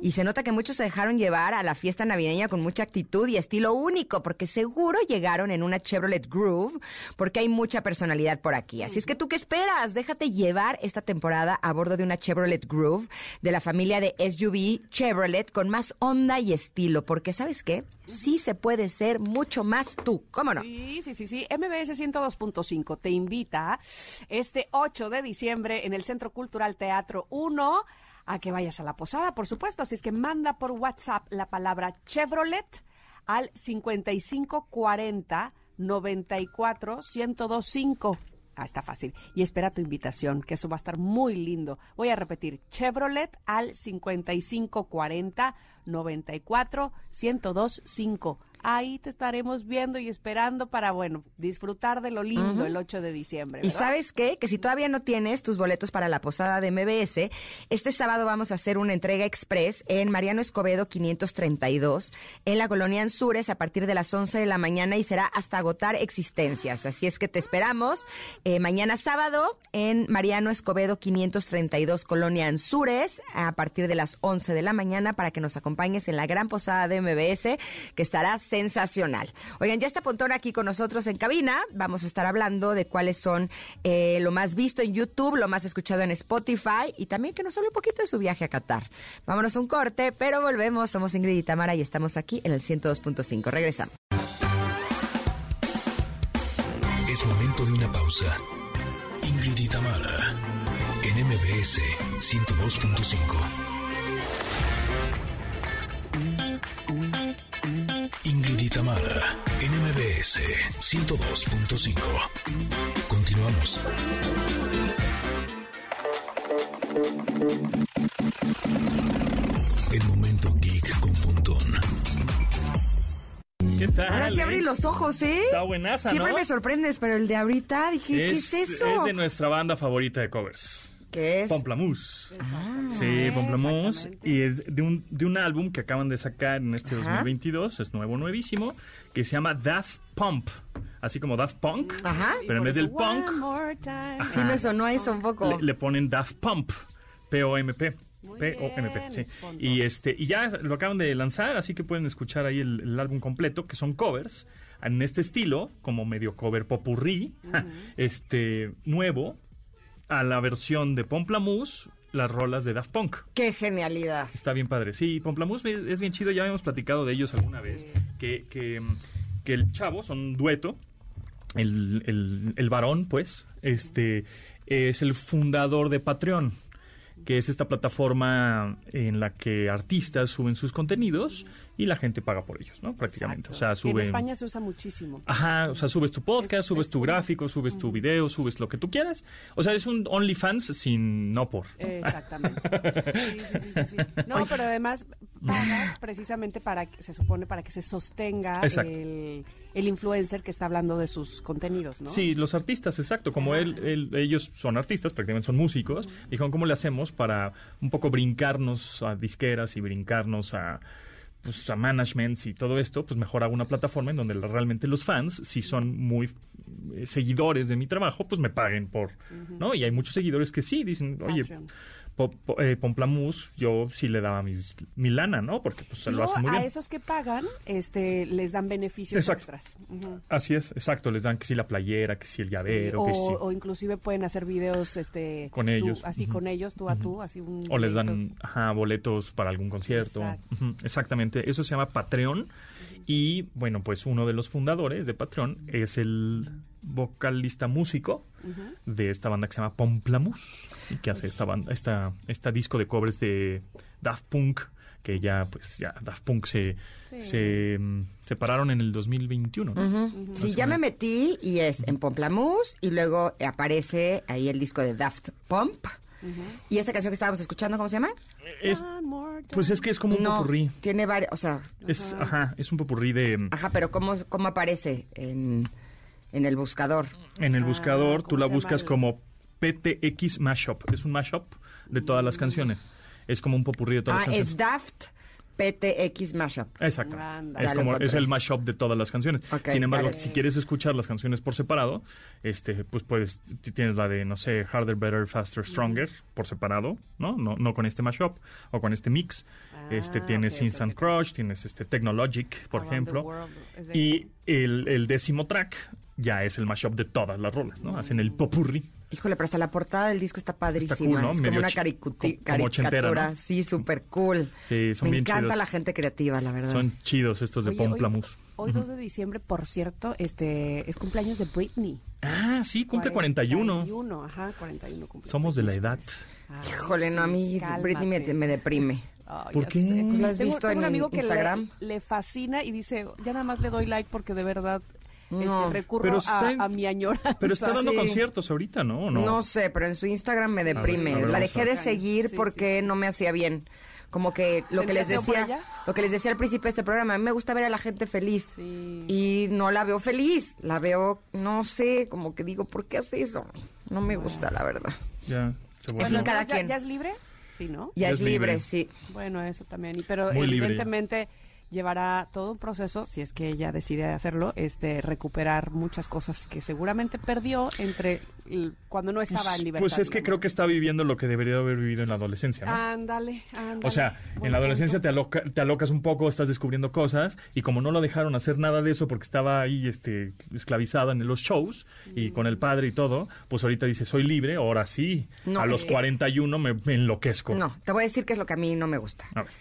Y se nota que muchos se dejaron llevar a la fiesta navideña con mucha actitud y estilo único, porque seguro llegaron en una Chevrolet Groove, porque hay mucha personalidad por aquí. Así es que tú qué esperas? Déjate llevar esta temporada a bordo de una Chevrolet Groove de la familia de SUV Chevrolet con más onda y estilo, porque ¿sabes qué? Sí se puede ser mucho más tú. ¿Cómo no? Sí, sí, sí, sí. MBS 102.5 te invita este 8 de diciembre en el Centro Cultural Teatro 1 a que vayas a la posada, por supuesto. Así es que manda por WhatsApp la palabra Chevrolet al 5540 94 1025. Ah, está fácil. Y espera tu invitación, que eso va a estar muy lindo. Voy a repetir, Chevrolet al 5540 94 1025. Ahí te estaremos viendo y esperando para, bueno, disfrutar de lo lindo el 8 de diciembre. Y sabes qué? Que si todavía no tienes tus boletos para la posada de MBS, este sábado vamos a hacer una entrega express en Mariano Escobedo 532, en la colonia Anzures, a partir de las 11 de la mañana y será hasta agotar existencias. Así es que te esperamos eh, mañana sábado en Mariano Escobedo 532, colonia Anzures, a partir de las 11 de la mañana para que nos acompañes en la gran posada de MBS, que estará sensacional. Oigan, ya está Pontón aquí con nosotros en cabina. Vamos a estar hablando de cuáles son eh, lo más visto en YouTube, lo más escuchado en Spotify y también que nos hable un poquito de su viaje a Qatar. Vámonos un corte, pero volvemos. Somos Ingrid y Tamara y estamos aquí en el 102.5. Regresamos. Es momento de una pausa. Ingrid y Tamara, en MBS 102.5. Ingrid y Tamara, en MBS 102.5. Continuamos. El momento geek con Pontón. ¿Qué tal? Ahora sí abrí eh? los ojos, ¿eh? Está buenaza, Siempre me sorprendes, pero el de ahorita dije, ¿qué es eso? Es de nuestra banda favorita de covers. ¿Qué es? Pomplamoose. Ah. Sí, Pomplamoose. Exactamente. Y es de un, de un álbum que acaban de sacar en este Ajá. 2022, es nuevo, nuevísimo, que se llama Daft Pump. Así como Daft Punk. Ajá. Pero en vez del punk, time. Sí me sonó eso un poco. le, le ponen Daft Pump. P-O-M-P. P-O-M-P, sí. Y, este, y ya lo acaban de lanzar, así que pueden escuchar ahí el, el álbum completo, que son covers, en este estilo, como medio cover popurrí, este, nuevo, a la versión de Pomplamoose, las rolas de Daft Punk. Qué genialidad. Está bien padre. Sí, Pomplamoose es, es bien chido, ya habíamos platicado de ellos alguna vez, que, que, que el chavo, son un dueto, el, el, el varón, pues, este, es el fundador de Patreon, que es esta plataforma en la que artistas suben sus contenidos y la gente paga por ellos, ¿no? Prácticamente. Exacto. O sea, En suben... España se usa muchísimo. Ajá, o sea, subes tu podcast, Es- subes es tu gráfico, subes tu video, subes lo que tú quieras. O sea, es un OnlyFans sin no por. ¿no? Exactamente. Sí, sí, sí, sí, sí. No, pero además pagas precisamente para que se supone para que se sostenga el influencer que está hablando de sus contenidos, ¿no? Sí, los artistas, exacto. Como él, él- ellos son artistas, prácticamente son músicos. Dijeron, ¿cómo le hacemos para un poco brincarnos a disqueras y brincarnos a pues a managements y todo esto, pues mejor hago una plataforma en donde realmente los fans, si son muy eh, seguidores de mi trabajo, pues me paguen por, ¿no? Y hay muchos seguidores que sí, dicen, oye, Patreon. Eh, Pomplamoose, yo sí le daba mis, mi lana, ¿no? Porque pues se lo luego hace muy a bien. esos que pagan, este, les dan beneficios Exacto. extras. Así es, exacto. Les dan que si la playera, que si el llavero, o, que si... o inclusive pueden hacer videos este Con tú- ellos. así Ujú. con ellos tú a tú así un O les dan ajá, boletos para algún concierto. Exactamente. Eso se llama Patreon. Y bueno, pues uno de los fundadores de Patreon es el vocalista músico de esta banda que se llama Pomplamoose. Y que hace esta banda, esta, esta disco de covers de Daft Punk. Que ya, pues, ya Daft Punk se, Sí. se mm, separaron en el 2021. ¿no? Sí, ya me metí y es en Pomplamoose y luego aparece ahí el disco de Daft Pump. Y esta canción que estábamos escuchando, ¿cómo se llama? Es, pues es que es como un no, popurrí. tiene varios, o sea, Es, ajá, es un popurrí de... ajá, pero ¿cómo, cómo aparece en, en el buscador? En el Ah, buscador tú ¿cómo la buscas llama como PTX Mashup. Es un mashup de todas las canciones. Es como un popurrí de todas Ah, las es canciones. Daft PTX Mashup. Exacto. Es como es el mashup de todas las canciones. Sin embargo, si quieres escuchar las canciones por separado, este, pues puedes tienes la de no sé, Harder, Better, Faster, Stronger por separado, ¿no? No, no con este mashup o con este mix. este Ah, tienes ok, ok, Instant. Crush, tienes este Technologic, por Around ejemplo. es Y el, el décimo track ya es el mashup de todas las rolas, ¿no? Hacen el popurrí. Híjole, pero hasta la portada del disco está padrísima. cool, ¿no? Es Medio como una como- ochentera, caricatura. ¿no? Sí, súper cool. Sí, son Me bien encanta chidos. la gente creativa, la verdad. Son chidos estos de Oye, hoy- Pomplamoose. Hoy, 2 de diciembre, por cierto, este es cumpleaños de Britney. Ah, sí, cumple 41. 41, ajá, 41 cumple. Somos de la edad. Híjole, no, a mí cálmate. Britney me, me deprime. Ay, ¿Por qué? sé. Pues la has Tengo- visto tengo un en amigo que. Le, fascina y dice, ya nada más le doy like porque de verdad este, No. recurro Pero a, en- a mi añoranza. Pero está dando Sí. conciertos ahorita, ¿no? ¿O No. no? sé, pero en su Instagram me deprime. a ver, la dejé de seguir Sí, porque no me hacía bien. Como que lo que les ¿Sentías feo por decía, lo que les decía al principio de este programa, a mí me gusta ver a la gente feliz. Sí. Y no la veo feliz, la veo, no sé, como que digo, ¿por qué hace eso? No me gusta, la verdad. Ya, se fin, cada ¿ya, quien. ¿Ya es libre? Sí, ¿no? Ya Ya es es libre, libre. sí. Bueno, eso también. Y, pero Muy libre evidentemente llevará todo un proceso, si es que ella decide hacerlo, este recuperar muchas cosas que seguramente perdió entre el- cuando no estaba Pues, en libertad. pues es que creo que está viviendo lo que debería haber vivido en la adolescencia, ¿no? Ándale, ándale. O sea, en la adolescencia te, aloca- te alocas un poco, estás descubriendo cosas y como no lo dejaron hacer nada de eso porque estaba ahí este, esclavizada en los shows y con el padre y todo, pues ahorita dice, soy libre, ahora sí. No, a es los que- 41 me, me enloquezco. No, te voy a decir qué es lo que a mí no me gusta. A ver,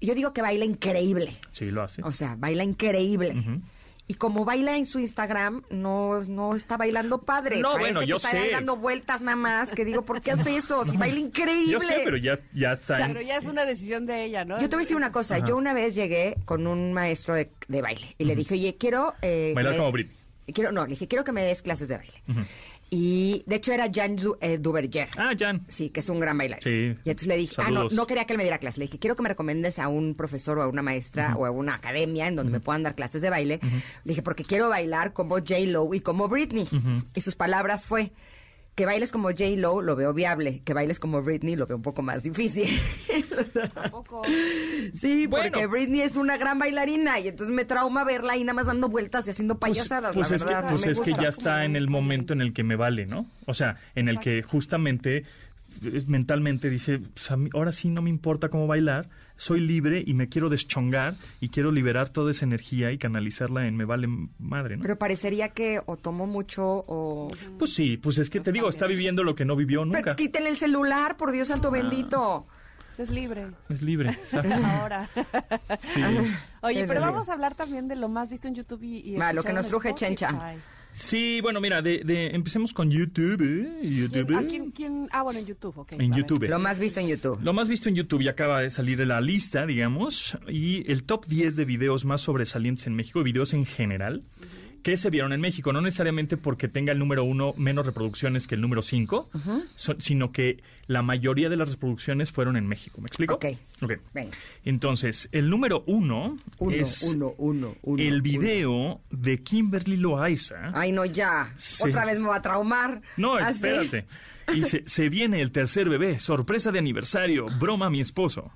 Yo digo que baila increíble. sí lo hace. O sea, baila increíble. Y como baila en su Instagram, no, no está bailando padre. No, Parece bueno, que yo está sé. ahí dando vueltas nada más. Que digo, ¿por qué hace eso? Si baila increíble. Yo sé, pero ya, ya está en- Pero ya es una decisión de ella, ¿no? Yo te voy a decir una cosa. Ajá. Yo una vez llegué con un maestro de, de baile y le dije, oye, quiero... eh, Bailar que me- como Britney. Quiero, no, le dije, quiero que me des clases de baile. Y de hecho era Jan Du- eh, Duverger. Ah, Jan. Sí, que es un gran bailarín. Sí. Y entonces le dije, ah, no, no quería que él me diera clases. Le dije, quiero que me recomiendes a un profesor o a una maestra o a una academia en donde me puedan dar clases de baile. Le dije, porque quiero bailar como J-Lo y como Britney. Y sus palabras fue, que bailes como J-Lo lo veo viable, que bailes como Britney lo veo un poco más difícil. Tampoco. sí, Bueno. porque Britney es una gran bailarina y entonces me trauma verla ahí nada más dando vueltas y haciendo Pues, payasadas, pues la es, verdad. que, no pues me es que ya está en el momento en el que me vale, ¿no? O sea, en el que justamente mentalmente dice, pues a mí- ahora sí no me importa cómo bailar, soy libre y me quiero deschongar y quiero liberar toda esa energía y canalizarla en me vale madre, ¿no? Pero parecería que o tomó mucho o... pues sí, pues es que te digo, está viviendo lo que no vivió Pero nunca. quítenle el celular, por Dios santo bendito. Es libre. Es libre. Ahora. Sí. Oye, pero vamos a hablar también de lo más visto en YouTube y, y lo que nos truje. Chencha. Sí, bueno, mira, de, de- empecemos con YouTube. ¿eh? ¿Quién- YouTube. a quién- quién? Ah, bueno, en YouTube, ok. En. YouTube. Lo más visto en YouTube. Lo más visto en YouTube ya acaba de salir de la lista, digamos, y el top 10 de videos más sobresalientes en México, videos en general, que se vieron en México, no necesariamente porque tenga el número uno menos reproducciones que el número 5, sino que la mayoría de las reproducciones fueron en México. ¿Me explico? Ok. Venga. Entonces, el número uno, Uno, es uno, uno, uno, el video de Kimberly Loaiza. Ay, no, ya. Otra vez me va a traumar. No, ¿Ah, espérate. Y se, se viene el tercer bebé, sorpresa de aniversario, broma a mi esposo.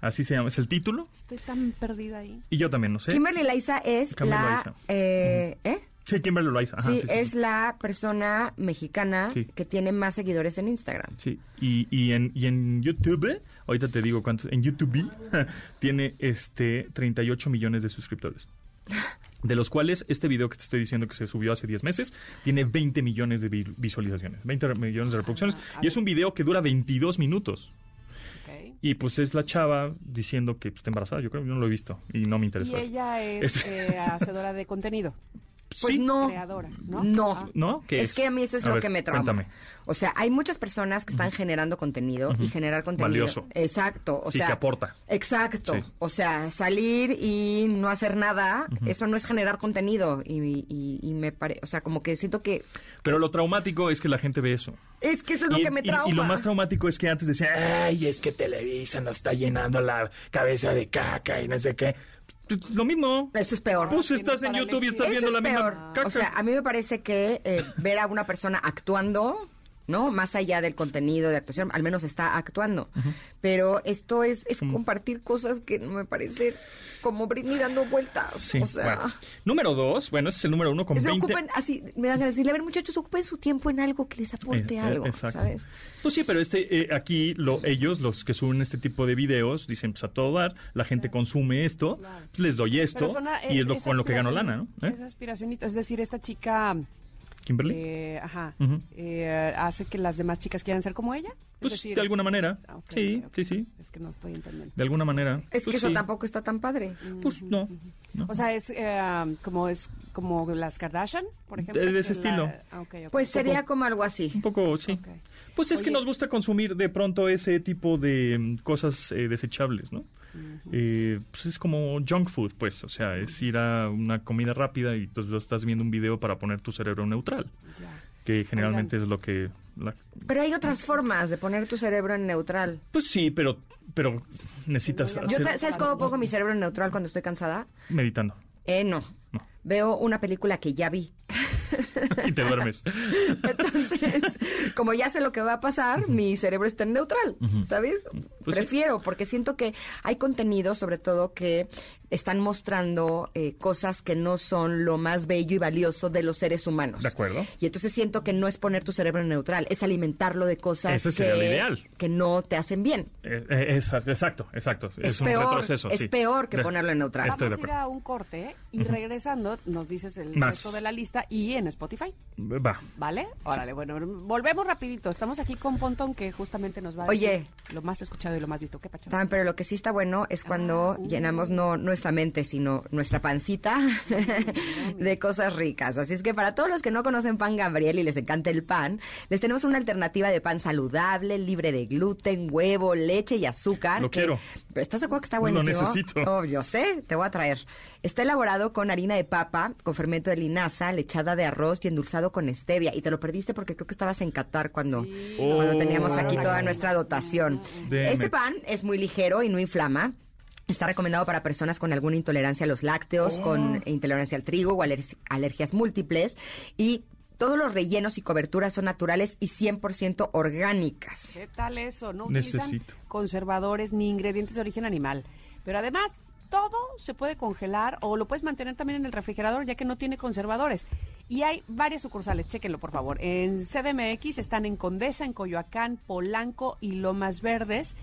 Así se llama, es el título. Estoy tan perdida ahí. Y yo también no sé. Kimberly Laiza es Kimberly la... Loaiza. Eh, ¿eh? Sí, Kimberly Loaiza. Ajá, sí, sí, sí, es sí. la persona mexicana Sí. que tiene más seguidores en Instagram. Sí, y, y, en, y en YouTube, ahorita te digo cuántos, en YouTube tiene este 38 millones de suscriptores. De los cuales este video que te estoy diciendo que se subió hace 10 meses tiene 20 millones de vi- visualizaciones, 20 millones de reproducciones. Ah, y es un video que dura 22 minutos. Ok. Y pues es la chava diciendo que pues, está embarazada. Yo creo que no lo he visto y no me interesa. Y ella es Este- eh, hacedora de contenido, Pues Sí, no. creadora, ¿no? No. Ah, ¿No? ¿Qué es, que a mí eso es A lo ver, que me trauma. Cuéntame. O sea, hay muchas personas que están generando contenido y generar contenido. Valioso. Exacto. O Sí, sea, que aporta. Exacto. Sí. O sea, salir y no hacer nada, eso no es generar contenido. Y, y- y me parece, o sea, como que siento que Pero lo traumático es que la gente ve eso. es que eso es lo que me trauma. y lo más traumático es que antes decían, ay, es que Televisa nos está llenando la cabeza de caca y no sé qué. Pues, Lo mismo. Eso es peor. Pues estás en YouTube y estás Eso viendo es la peor. misma caca. O sea, a mí me parece que eh, ver a una persona actuando, ¿no? Más allá del contenido de actuación, al menos está actuando. Pero esto es, es compartir cosas que no me parece como Britney dando vueltas. Sí, o sea, bueno. Número dos, bueno, ese es el número uno con se 20... ocupen así, me dan ganas de decirle, a ver, muchachos, ocupen su tiempo en algo que les aporte Eh, eh, algo, exacto. ¿sabes? Pues sí, pero este eh, aquí lo, ellos, los que suben este tipo de videos, dicen pues a todo dar, la gente consume esto, les doy esto eh, y es lo, esa con lo que gano lana, ¿no? ¿Eh? Es aspiracionista, es decir, esta chica Kimberly. eh, ajá, eh, hace que las demás chicas quieran ser como ella. Es Pues decir- de alguna manera. Ah, sí, sí, sí. Es que no estoy entendiendo. De alguna manera. Es que Pues eso sí. tampoco está tan padre. Pues no. no. O sea, es eh, como es como las Kardashian, por ejemplo. De- de ese la- estilo. ah. Pues sería como algo así. Un poco, sí. Pues es que nos gusta consumir de pronto ese tipo de mm, cosas eh, desechables, ¿no? Eh, pues es como junk food, pues. O sea, es ir a una comida rápida y entonces lo estás viendo un video para poner tu cerebro neutral. Que generalmente es lo que... la- Pero hay otras formas de poner tu cerebro en neutral. Pues sí, pero, pero necesitas Yo Yo hacer... te- ¿Sabes cómo pongo mi cerebro en neutral cuando estoy cansada? meditando. Eh, no. No. Veo una película que ya vi. y te duermes. Entonces, como ya sé lo que va a pasar, mi cerebro está en neutral, ¿sabes? Pues sí. Prefiero, porque siento que hay contenido, sobre todo, que están mostrando eh, cosas que no son lo más bello y valioso de los seres humanos. De acuerdo. Y entonces siento que no es poner tu cerebro en neutral, es alimentarlo de cosas Ese sería que, lo ideal. que no te hacen bien. Eh, eh, exacto, exacto, exacto. Es, Es un peor, retroceso, es sí. peor que De- ponerlo en neutral. Vamos a ir a un corte y regresando nos dices el Más. resto de la lista y en Spotify, Va. ¿vale? Órale, bueno, volvemos rapidito. Estamos aquí con Pontón que justamente nos va a Oye. decir lo más escuchado y lo más visto. ¿Qué pacho? Tan, pero lo que sí está bueno es cuando Ah, uh. llenamos no nuestra mente, sino nuestra pancita de cosas ricas. Así es que para todos los que no conocen pan Gabriel y les encanta el pan, les tenemos una alternativa de pan saludable, libre de gluten, huevo, leche y azúcar. Lo que- quiero. ¿Estás de acuerdo que está Lo buenísimo? necesito. Oh, yo sé, te voy a traer. Está elaborado con harina de papa, con fermento de linaza, lechada de arroz y endulzado con stevia. Y te lo perdiste porque creo que estabas en Qatar cuando, Sí. cuando Oh. teníamos aquí toda nuestra dotación. Damn Este pan es muy ligero y no inflama. Está recomendado para personas con alguna intolerancia a los lácteos, con intolerancia al trigo o aler- alergias múltiples. Y todos los rellenos y coberturas son naturales y 100% orgánicas. ¿Qué tal eso? No utilizan Necesito. conservadores ni ingredientes de origen animal. Pero además, todo se puede congelar o lo puedes mantener también en el refrigerador ya que no tiene conservadores. Y hay varias sucursales, chéquenlo por favor. En CDMX están en Condesa, en Coyoacán, Polanco y Lomas Verdes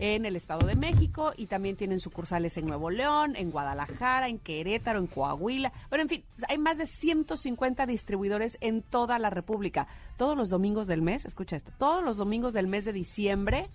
en el Estado de México y también tienen sucursales en Nuevo León, en Guadalajara, en Querétaro, en Coahuila. Bueno, en fin, hay más de 150 distribuidores en toda la República. Todos los domingos del mes, escucha esto, todos los domingos del mes de diciembre,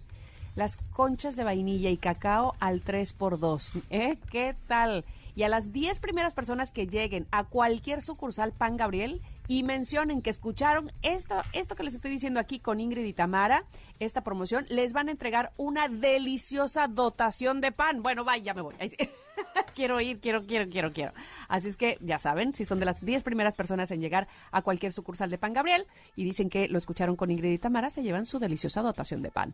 las conchas de vainilla y cacao al 3x2. ¿Eh? ¿Qué tal? Y a las 10 primeras personas que lleguen a cualquier sucursal Pan Gabriel y mencionen que escucharon esto, esto que les estoy diciendo aquí con Ingrid y Tamara, esta promoción, les van a entregar una deliciosa dotación de pan. Bueno, vaya, ya me voy. Quiero ir, quiero, quiero, quiero, quiero. Así es que ya saben, si son de las 10 primeras personas en llegar a cualquier sucursal de Pan Gabriel y dicen que lo escucharon con Ingrid y Tamara, se llevan su deliciosa dotación de pan.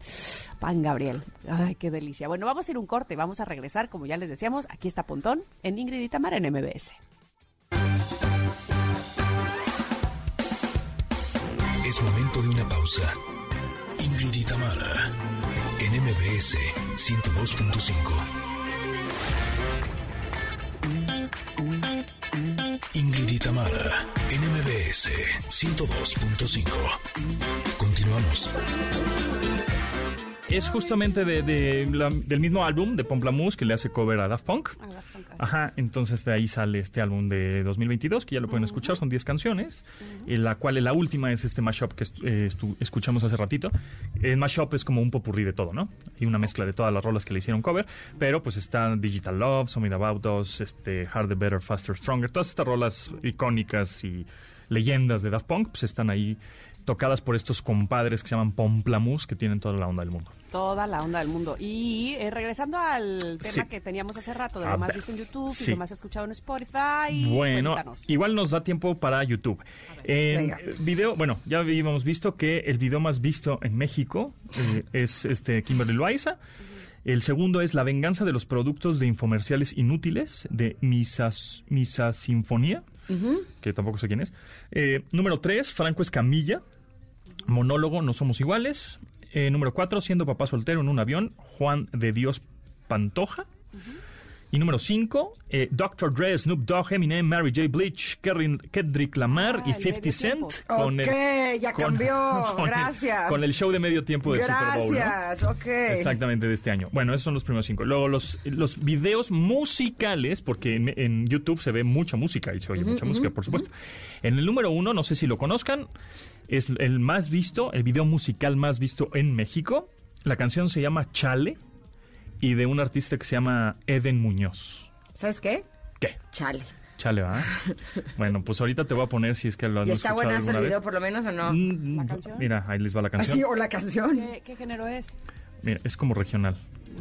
Pan Gabriel. Ay, qué delicia. Bueno, vamos a ir un corte, vamos a regresar, como ya les decíamos, aquí está Pontón en Ingrid y Tamara en MBS. Es momento de una pausa. Ingrid y Tamara, en MBS 102.5. Ingrid y Tamara, en MBS 102.5. Continuamos. Es justamente de, de la- del mismo álbum de Pomplamoose que le hace cover a Daft Punk. Ajá, entonces de ahí sale este álbum de 2022 que ya lo pueden escuchar, son 10 canciones, en la cual la última es este mashup que eh, escuchamos hace ratito. El mashup es como un popurrí de todo, ¿no? Y una mezcla de todas las rolas que le hicieron cover, pero pues está Digital Love, Something About Us, este, Harder, Better, Faster, Stronger, todas estas rolas icónicas y leyendas de Daft Punk pues están ahí tocadas por estos compadres que se llaman Pomplamoose que tienen toda la onda del mundo. Toda la onda del mundo. Y eh, regresando al tema Sí. que teníamos hace rato, de A lo más ver, visto en YouTube sí. y lo más escuchado en Spotify. Bueno, cuéntanos. igual nos da tiempo para YouTube. En Venga. eh, video, bueno, ya habíamos visto que el video más visto en México eh, es este Kimberly Loaiza. El segundo es La venganza de los productos de infomerciales inútiles de Misas, Misa Sinfonía, que tampoco sé quién es. Eh, número tres, Franco Escamilla. Monólogo, no somos iguales. Eh, número cuatro, siendo papá soltero en un avión, Juan de Dios Pantoja. Y número 5, Dr. Dre, Snoop Dogg, Eminem, Mary J. Blige, Kerrin- Kendrick Lamar Ah, y el 50 medio Cent. tiempo. Ok, ya cambió. con el- Gracias. con el show de medio tiempo del Super Bowl. ¿no? Gracias, ok. Exactamente, de este año. Bueno, esos son los primeros cinco. Luego, los, los videos musicales, porque en, en YouTube se ve mucha música y se oye mucha música, por supuesto. En el número uno, no sé si lo conozcan, es el más visto, el video musical más visto en México. La canción se llama Chale y de un artista que se llama Eden Muñoz. ¿Sabes qué? ¿Qué? Chale. Chale, ¿verdad? bueno, pues ahorita te voy a poner si es que lo han ¿Y está escuchado buenazo el video vez. por lo menos o no? Mm, ¿La canción? Mira, ahí les va la canción. Así, o la canción. ¿Qué, qué género es? Mira, es como regional.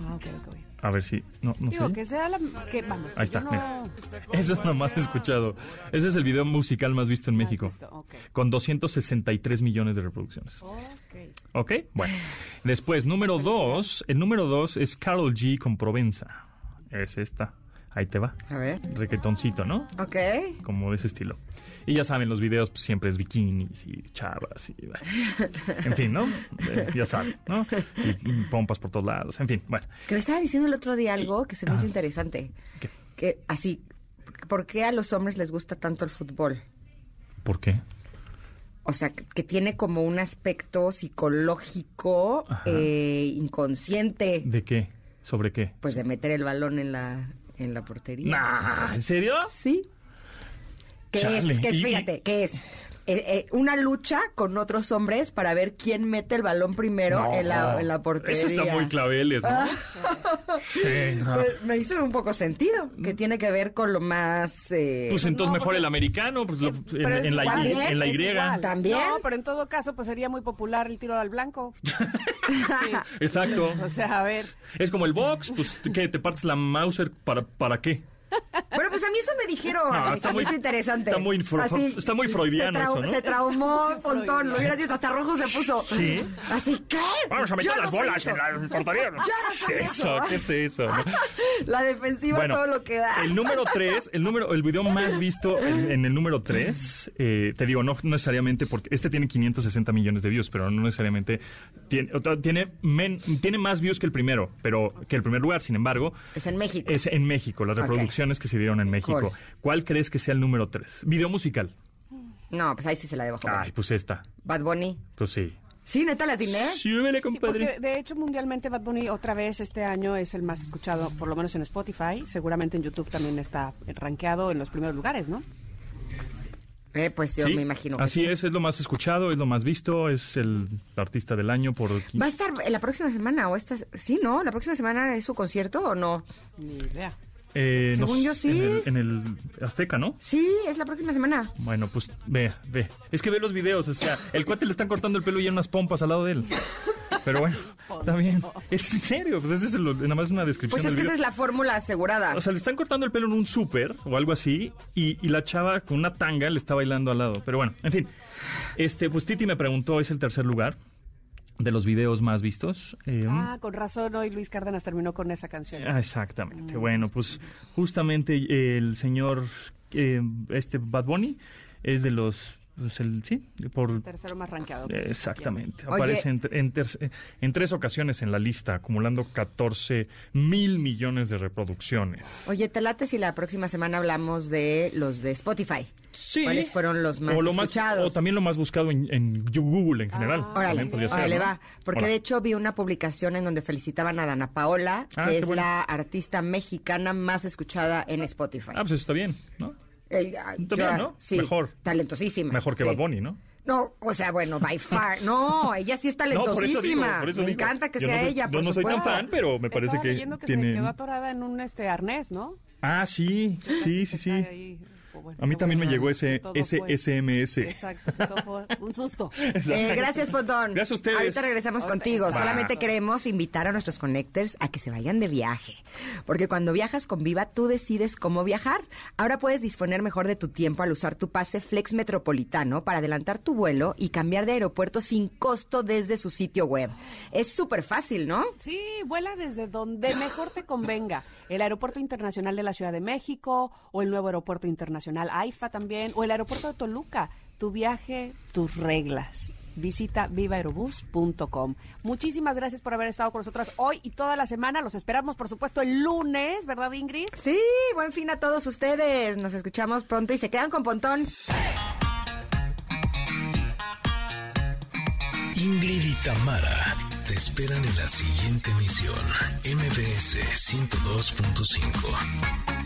Ah, ok, ok. A ver si... No, no Digo, sé. que sea la... Que, vamos, Ahí está, no- mira. Eso es lo más escuchado. Ese es el video musical más visto en Más México. visto, ok. Con 263 millones de reproducciones. Ok. ¿Ok? Bueno. Después, número dos. El número dos es Carol G con Provenza. Es esta. Ahí te va. A ver. Requetoncito, ¿no? Ok. Como de ese estilo. Y ya saben, los videos pues, siempre es bikinis y chavas y... bueno. En fin, ¿no? Eh, ya saben, ¿no? Y, y pompas por todos lados. En fin, bueno. Que estaba diciendo el otro día algo que se me hizo interesante. ¿Qué? Que así, ¿por qué a los hombres les gusta tanto el fútbol? ¿Por qué? O sea, que, tiene como un aspecto psicológico eh, inconsciente, ¿De qué? ¿Sobre qué? pues de meter el balón en la, en la portería. Nah, ¿En serio? Sí. ¿Qué Chale, es? ¿Qué es? Fíjate, ¿qué es? Eh, eh, una lucha con otros hombres para ver quién mete el balón primero No. en, la, en la portería. Eso está muy claveles, ¿no? Ah. Sí, no. Pues, me hizo un poco sentido, que tiene que ver con lo más... eh, Pues entonces No, mejor porque- el americano, pues lo- en, la, en la Y. ¿También? No, pero en todo caso, pues sería muy popular el tiro al blanco. Sí. Exacto. O sea, a ver. Es como el box, pues ¿qué? ¿Te partes la Mauser para, para qué? Bueno, pues a mí eso me dijeron. No, a está mí muy- es interesante. está muy fro- Así, está muy freudiano se, eso, ¿no? se traumó Pontón, lo hubieras visto, hasta rojo se puso. Sí. Así, ¿qué? Vamos a meter Yo las bolas en la portería. No ¿Qué es eso? ¿Qué es eso? no? La defensiva Bueno, todo lo que da. El número 3, el número, el video más visto en, en el número 3, te digo, no, no necesariamente porque este tiene 560 millones de views, pero no necesariamente tiene, tiene, men- tiene más views que el primero, pero que el primer lugar, sin embargo, Es en México. es en México, las reproducciones que se dieron en México. Cool. ¿Cuál crees que sea el número 3? Video musical. No, pues ahí sí se la debo jugar. Ay, pues esta. Bad Bunny. Pues sí. Sí, neta la atiné. Súbele, Sí, compadre. porque de hecho mundialmente Bad Bunny otra vez este año es el más escuchado, por lo menos en Spotify. Seguramente en YouTube también está rankeado en los primeros lugares, ¿no? Eh, pues yo Sí, me imagino que Así sí. es, es lo más escuchado, es lo más visto, es el artista del año por... ¿Va a estar la próxima semana o esta? Sí, ¿no? ¿La próxima semana es su concierto o no? Ni idea. Eh, Según yo, sí. En el, en el Azteca, ¿no? Sí, es la próxima semana. Bueno, pues ve, ve. Es que ve los videos, o sea, el cuate le están cortando el pelo y hay unas pompas al lado de él. Pero bueno, está bien. Es en serio, pues ese es el- nada más una descripción Pues es del que video. esa es la fórmula asegurada. O sea, le están cortando el pelo en un súper o algo así y, y la chava con una tanga le está bailando al lado. Pero bueno, en fin. Este, pues Titi me preguntó, es el tercer lugar de los videos más vistos. Eh, Ah, con razón hoy Luis Cárdenas terminó con esa canción. Ah, Exactamente. Bueno, pues justamente el señor eh, este Bad Bunny es de los pues, el sí por Tercero más rankeado. exactamente Oye. aparece en, en ter- en tres ocasiones en la lista acumulando 14 mil millones de reproducciones. Oye, te late si la próxima semana hablamos de los de Spotify. Sí. ¿Cuáles fueron los más o lo más escuchados? o también lo más buscado en, en Google en general. Órale, ser, órale, ¿no? va. Porque Órale. de hecho vi una publicación en donde felicitaban a Dana Paola, Ah, que es bueno. la artista mexicana más escuchada en Spotify. Ah, pues eso está bien, ¿no? Eh, ah, Está yo- bien, ¿no? Sí, Mejor. talentosísima. Mejor que sí. Bad Bunny, ¿no? No, o sea, bueno, by far. No, ella sí es No, por eso digo, talentosísima. por eso Me digo. encanta que Yo sea no soy- ella, Yo por no soy tan fan, pero me parece Estaba que leyendo que tiene... se quedó atorada en un este arnés, ¿no? Ah, sí, sí, sí, sí. Bueno, A mí también me llegó ese, ese fue- SMS. Exacto, que todo fue un susto. Eh, gracias, Pontón. Gracias a ustedes. Ahorita regresamos Ahorita contigo. Va. Solamente queremos invitar a nuestros connectors a que se vayan de viaje. Porque cuando viajas con Viva, tú decides cómo viajar. Ahora puedes disponer mejor de tu tiempo al usar tu pase Flex Metropolitano para adelantar tu vuelo y cambiar de aeropuerto sin costo desde su sitio web. Es súper fácil, ¿no? Sí, vuela desde donde mejor te convenga. El Aeropuerto Internacional de la Ciudad de México o el nuevo Aeropuerto Internacional AIFA también o el Aeropuerto de Toluca. Tu viaje, tus reglas. Visita vivaerobus.com. Muchísimas gracias por haber estado con nosotras hoy y toda la semana. Los esperamos, por supuesto, el lunes, ¿verdad, Ingrid? Sí, buen fin a todos ustedes. Nos escuchamos pronto y se quedan con Pontón. Ingrid y Tamara te esperan en la siguiente emisión, MBS 102.5.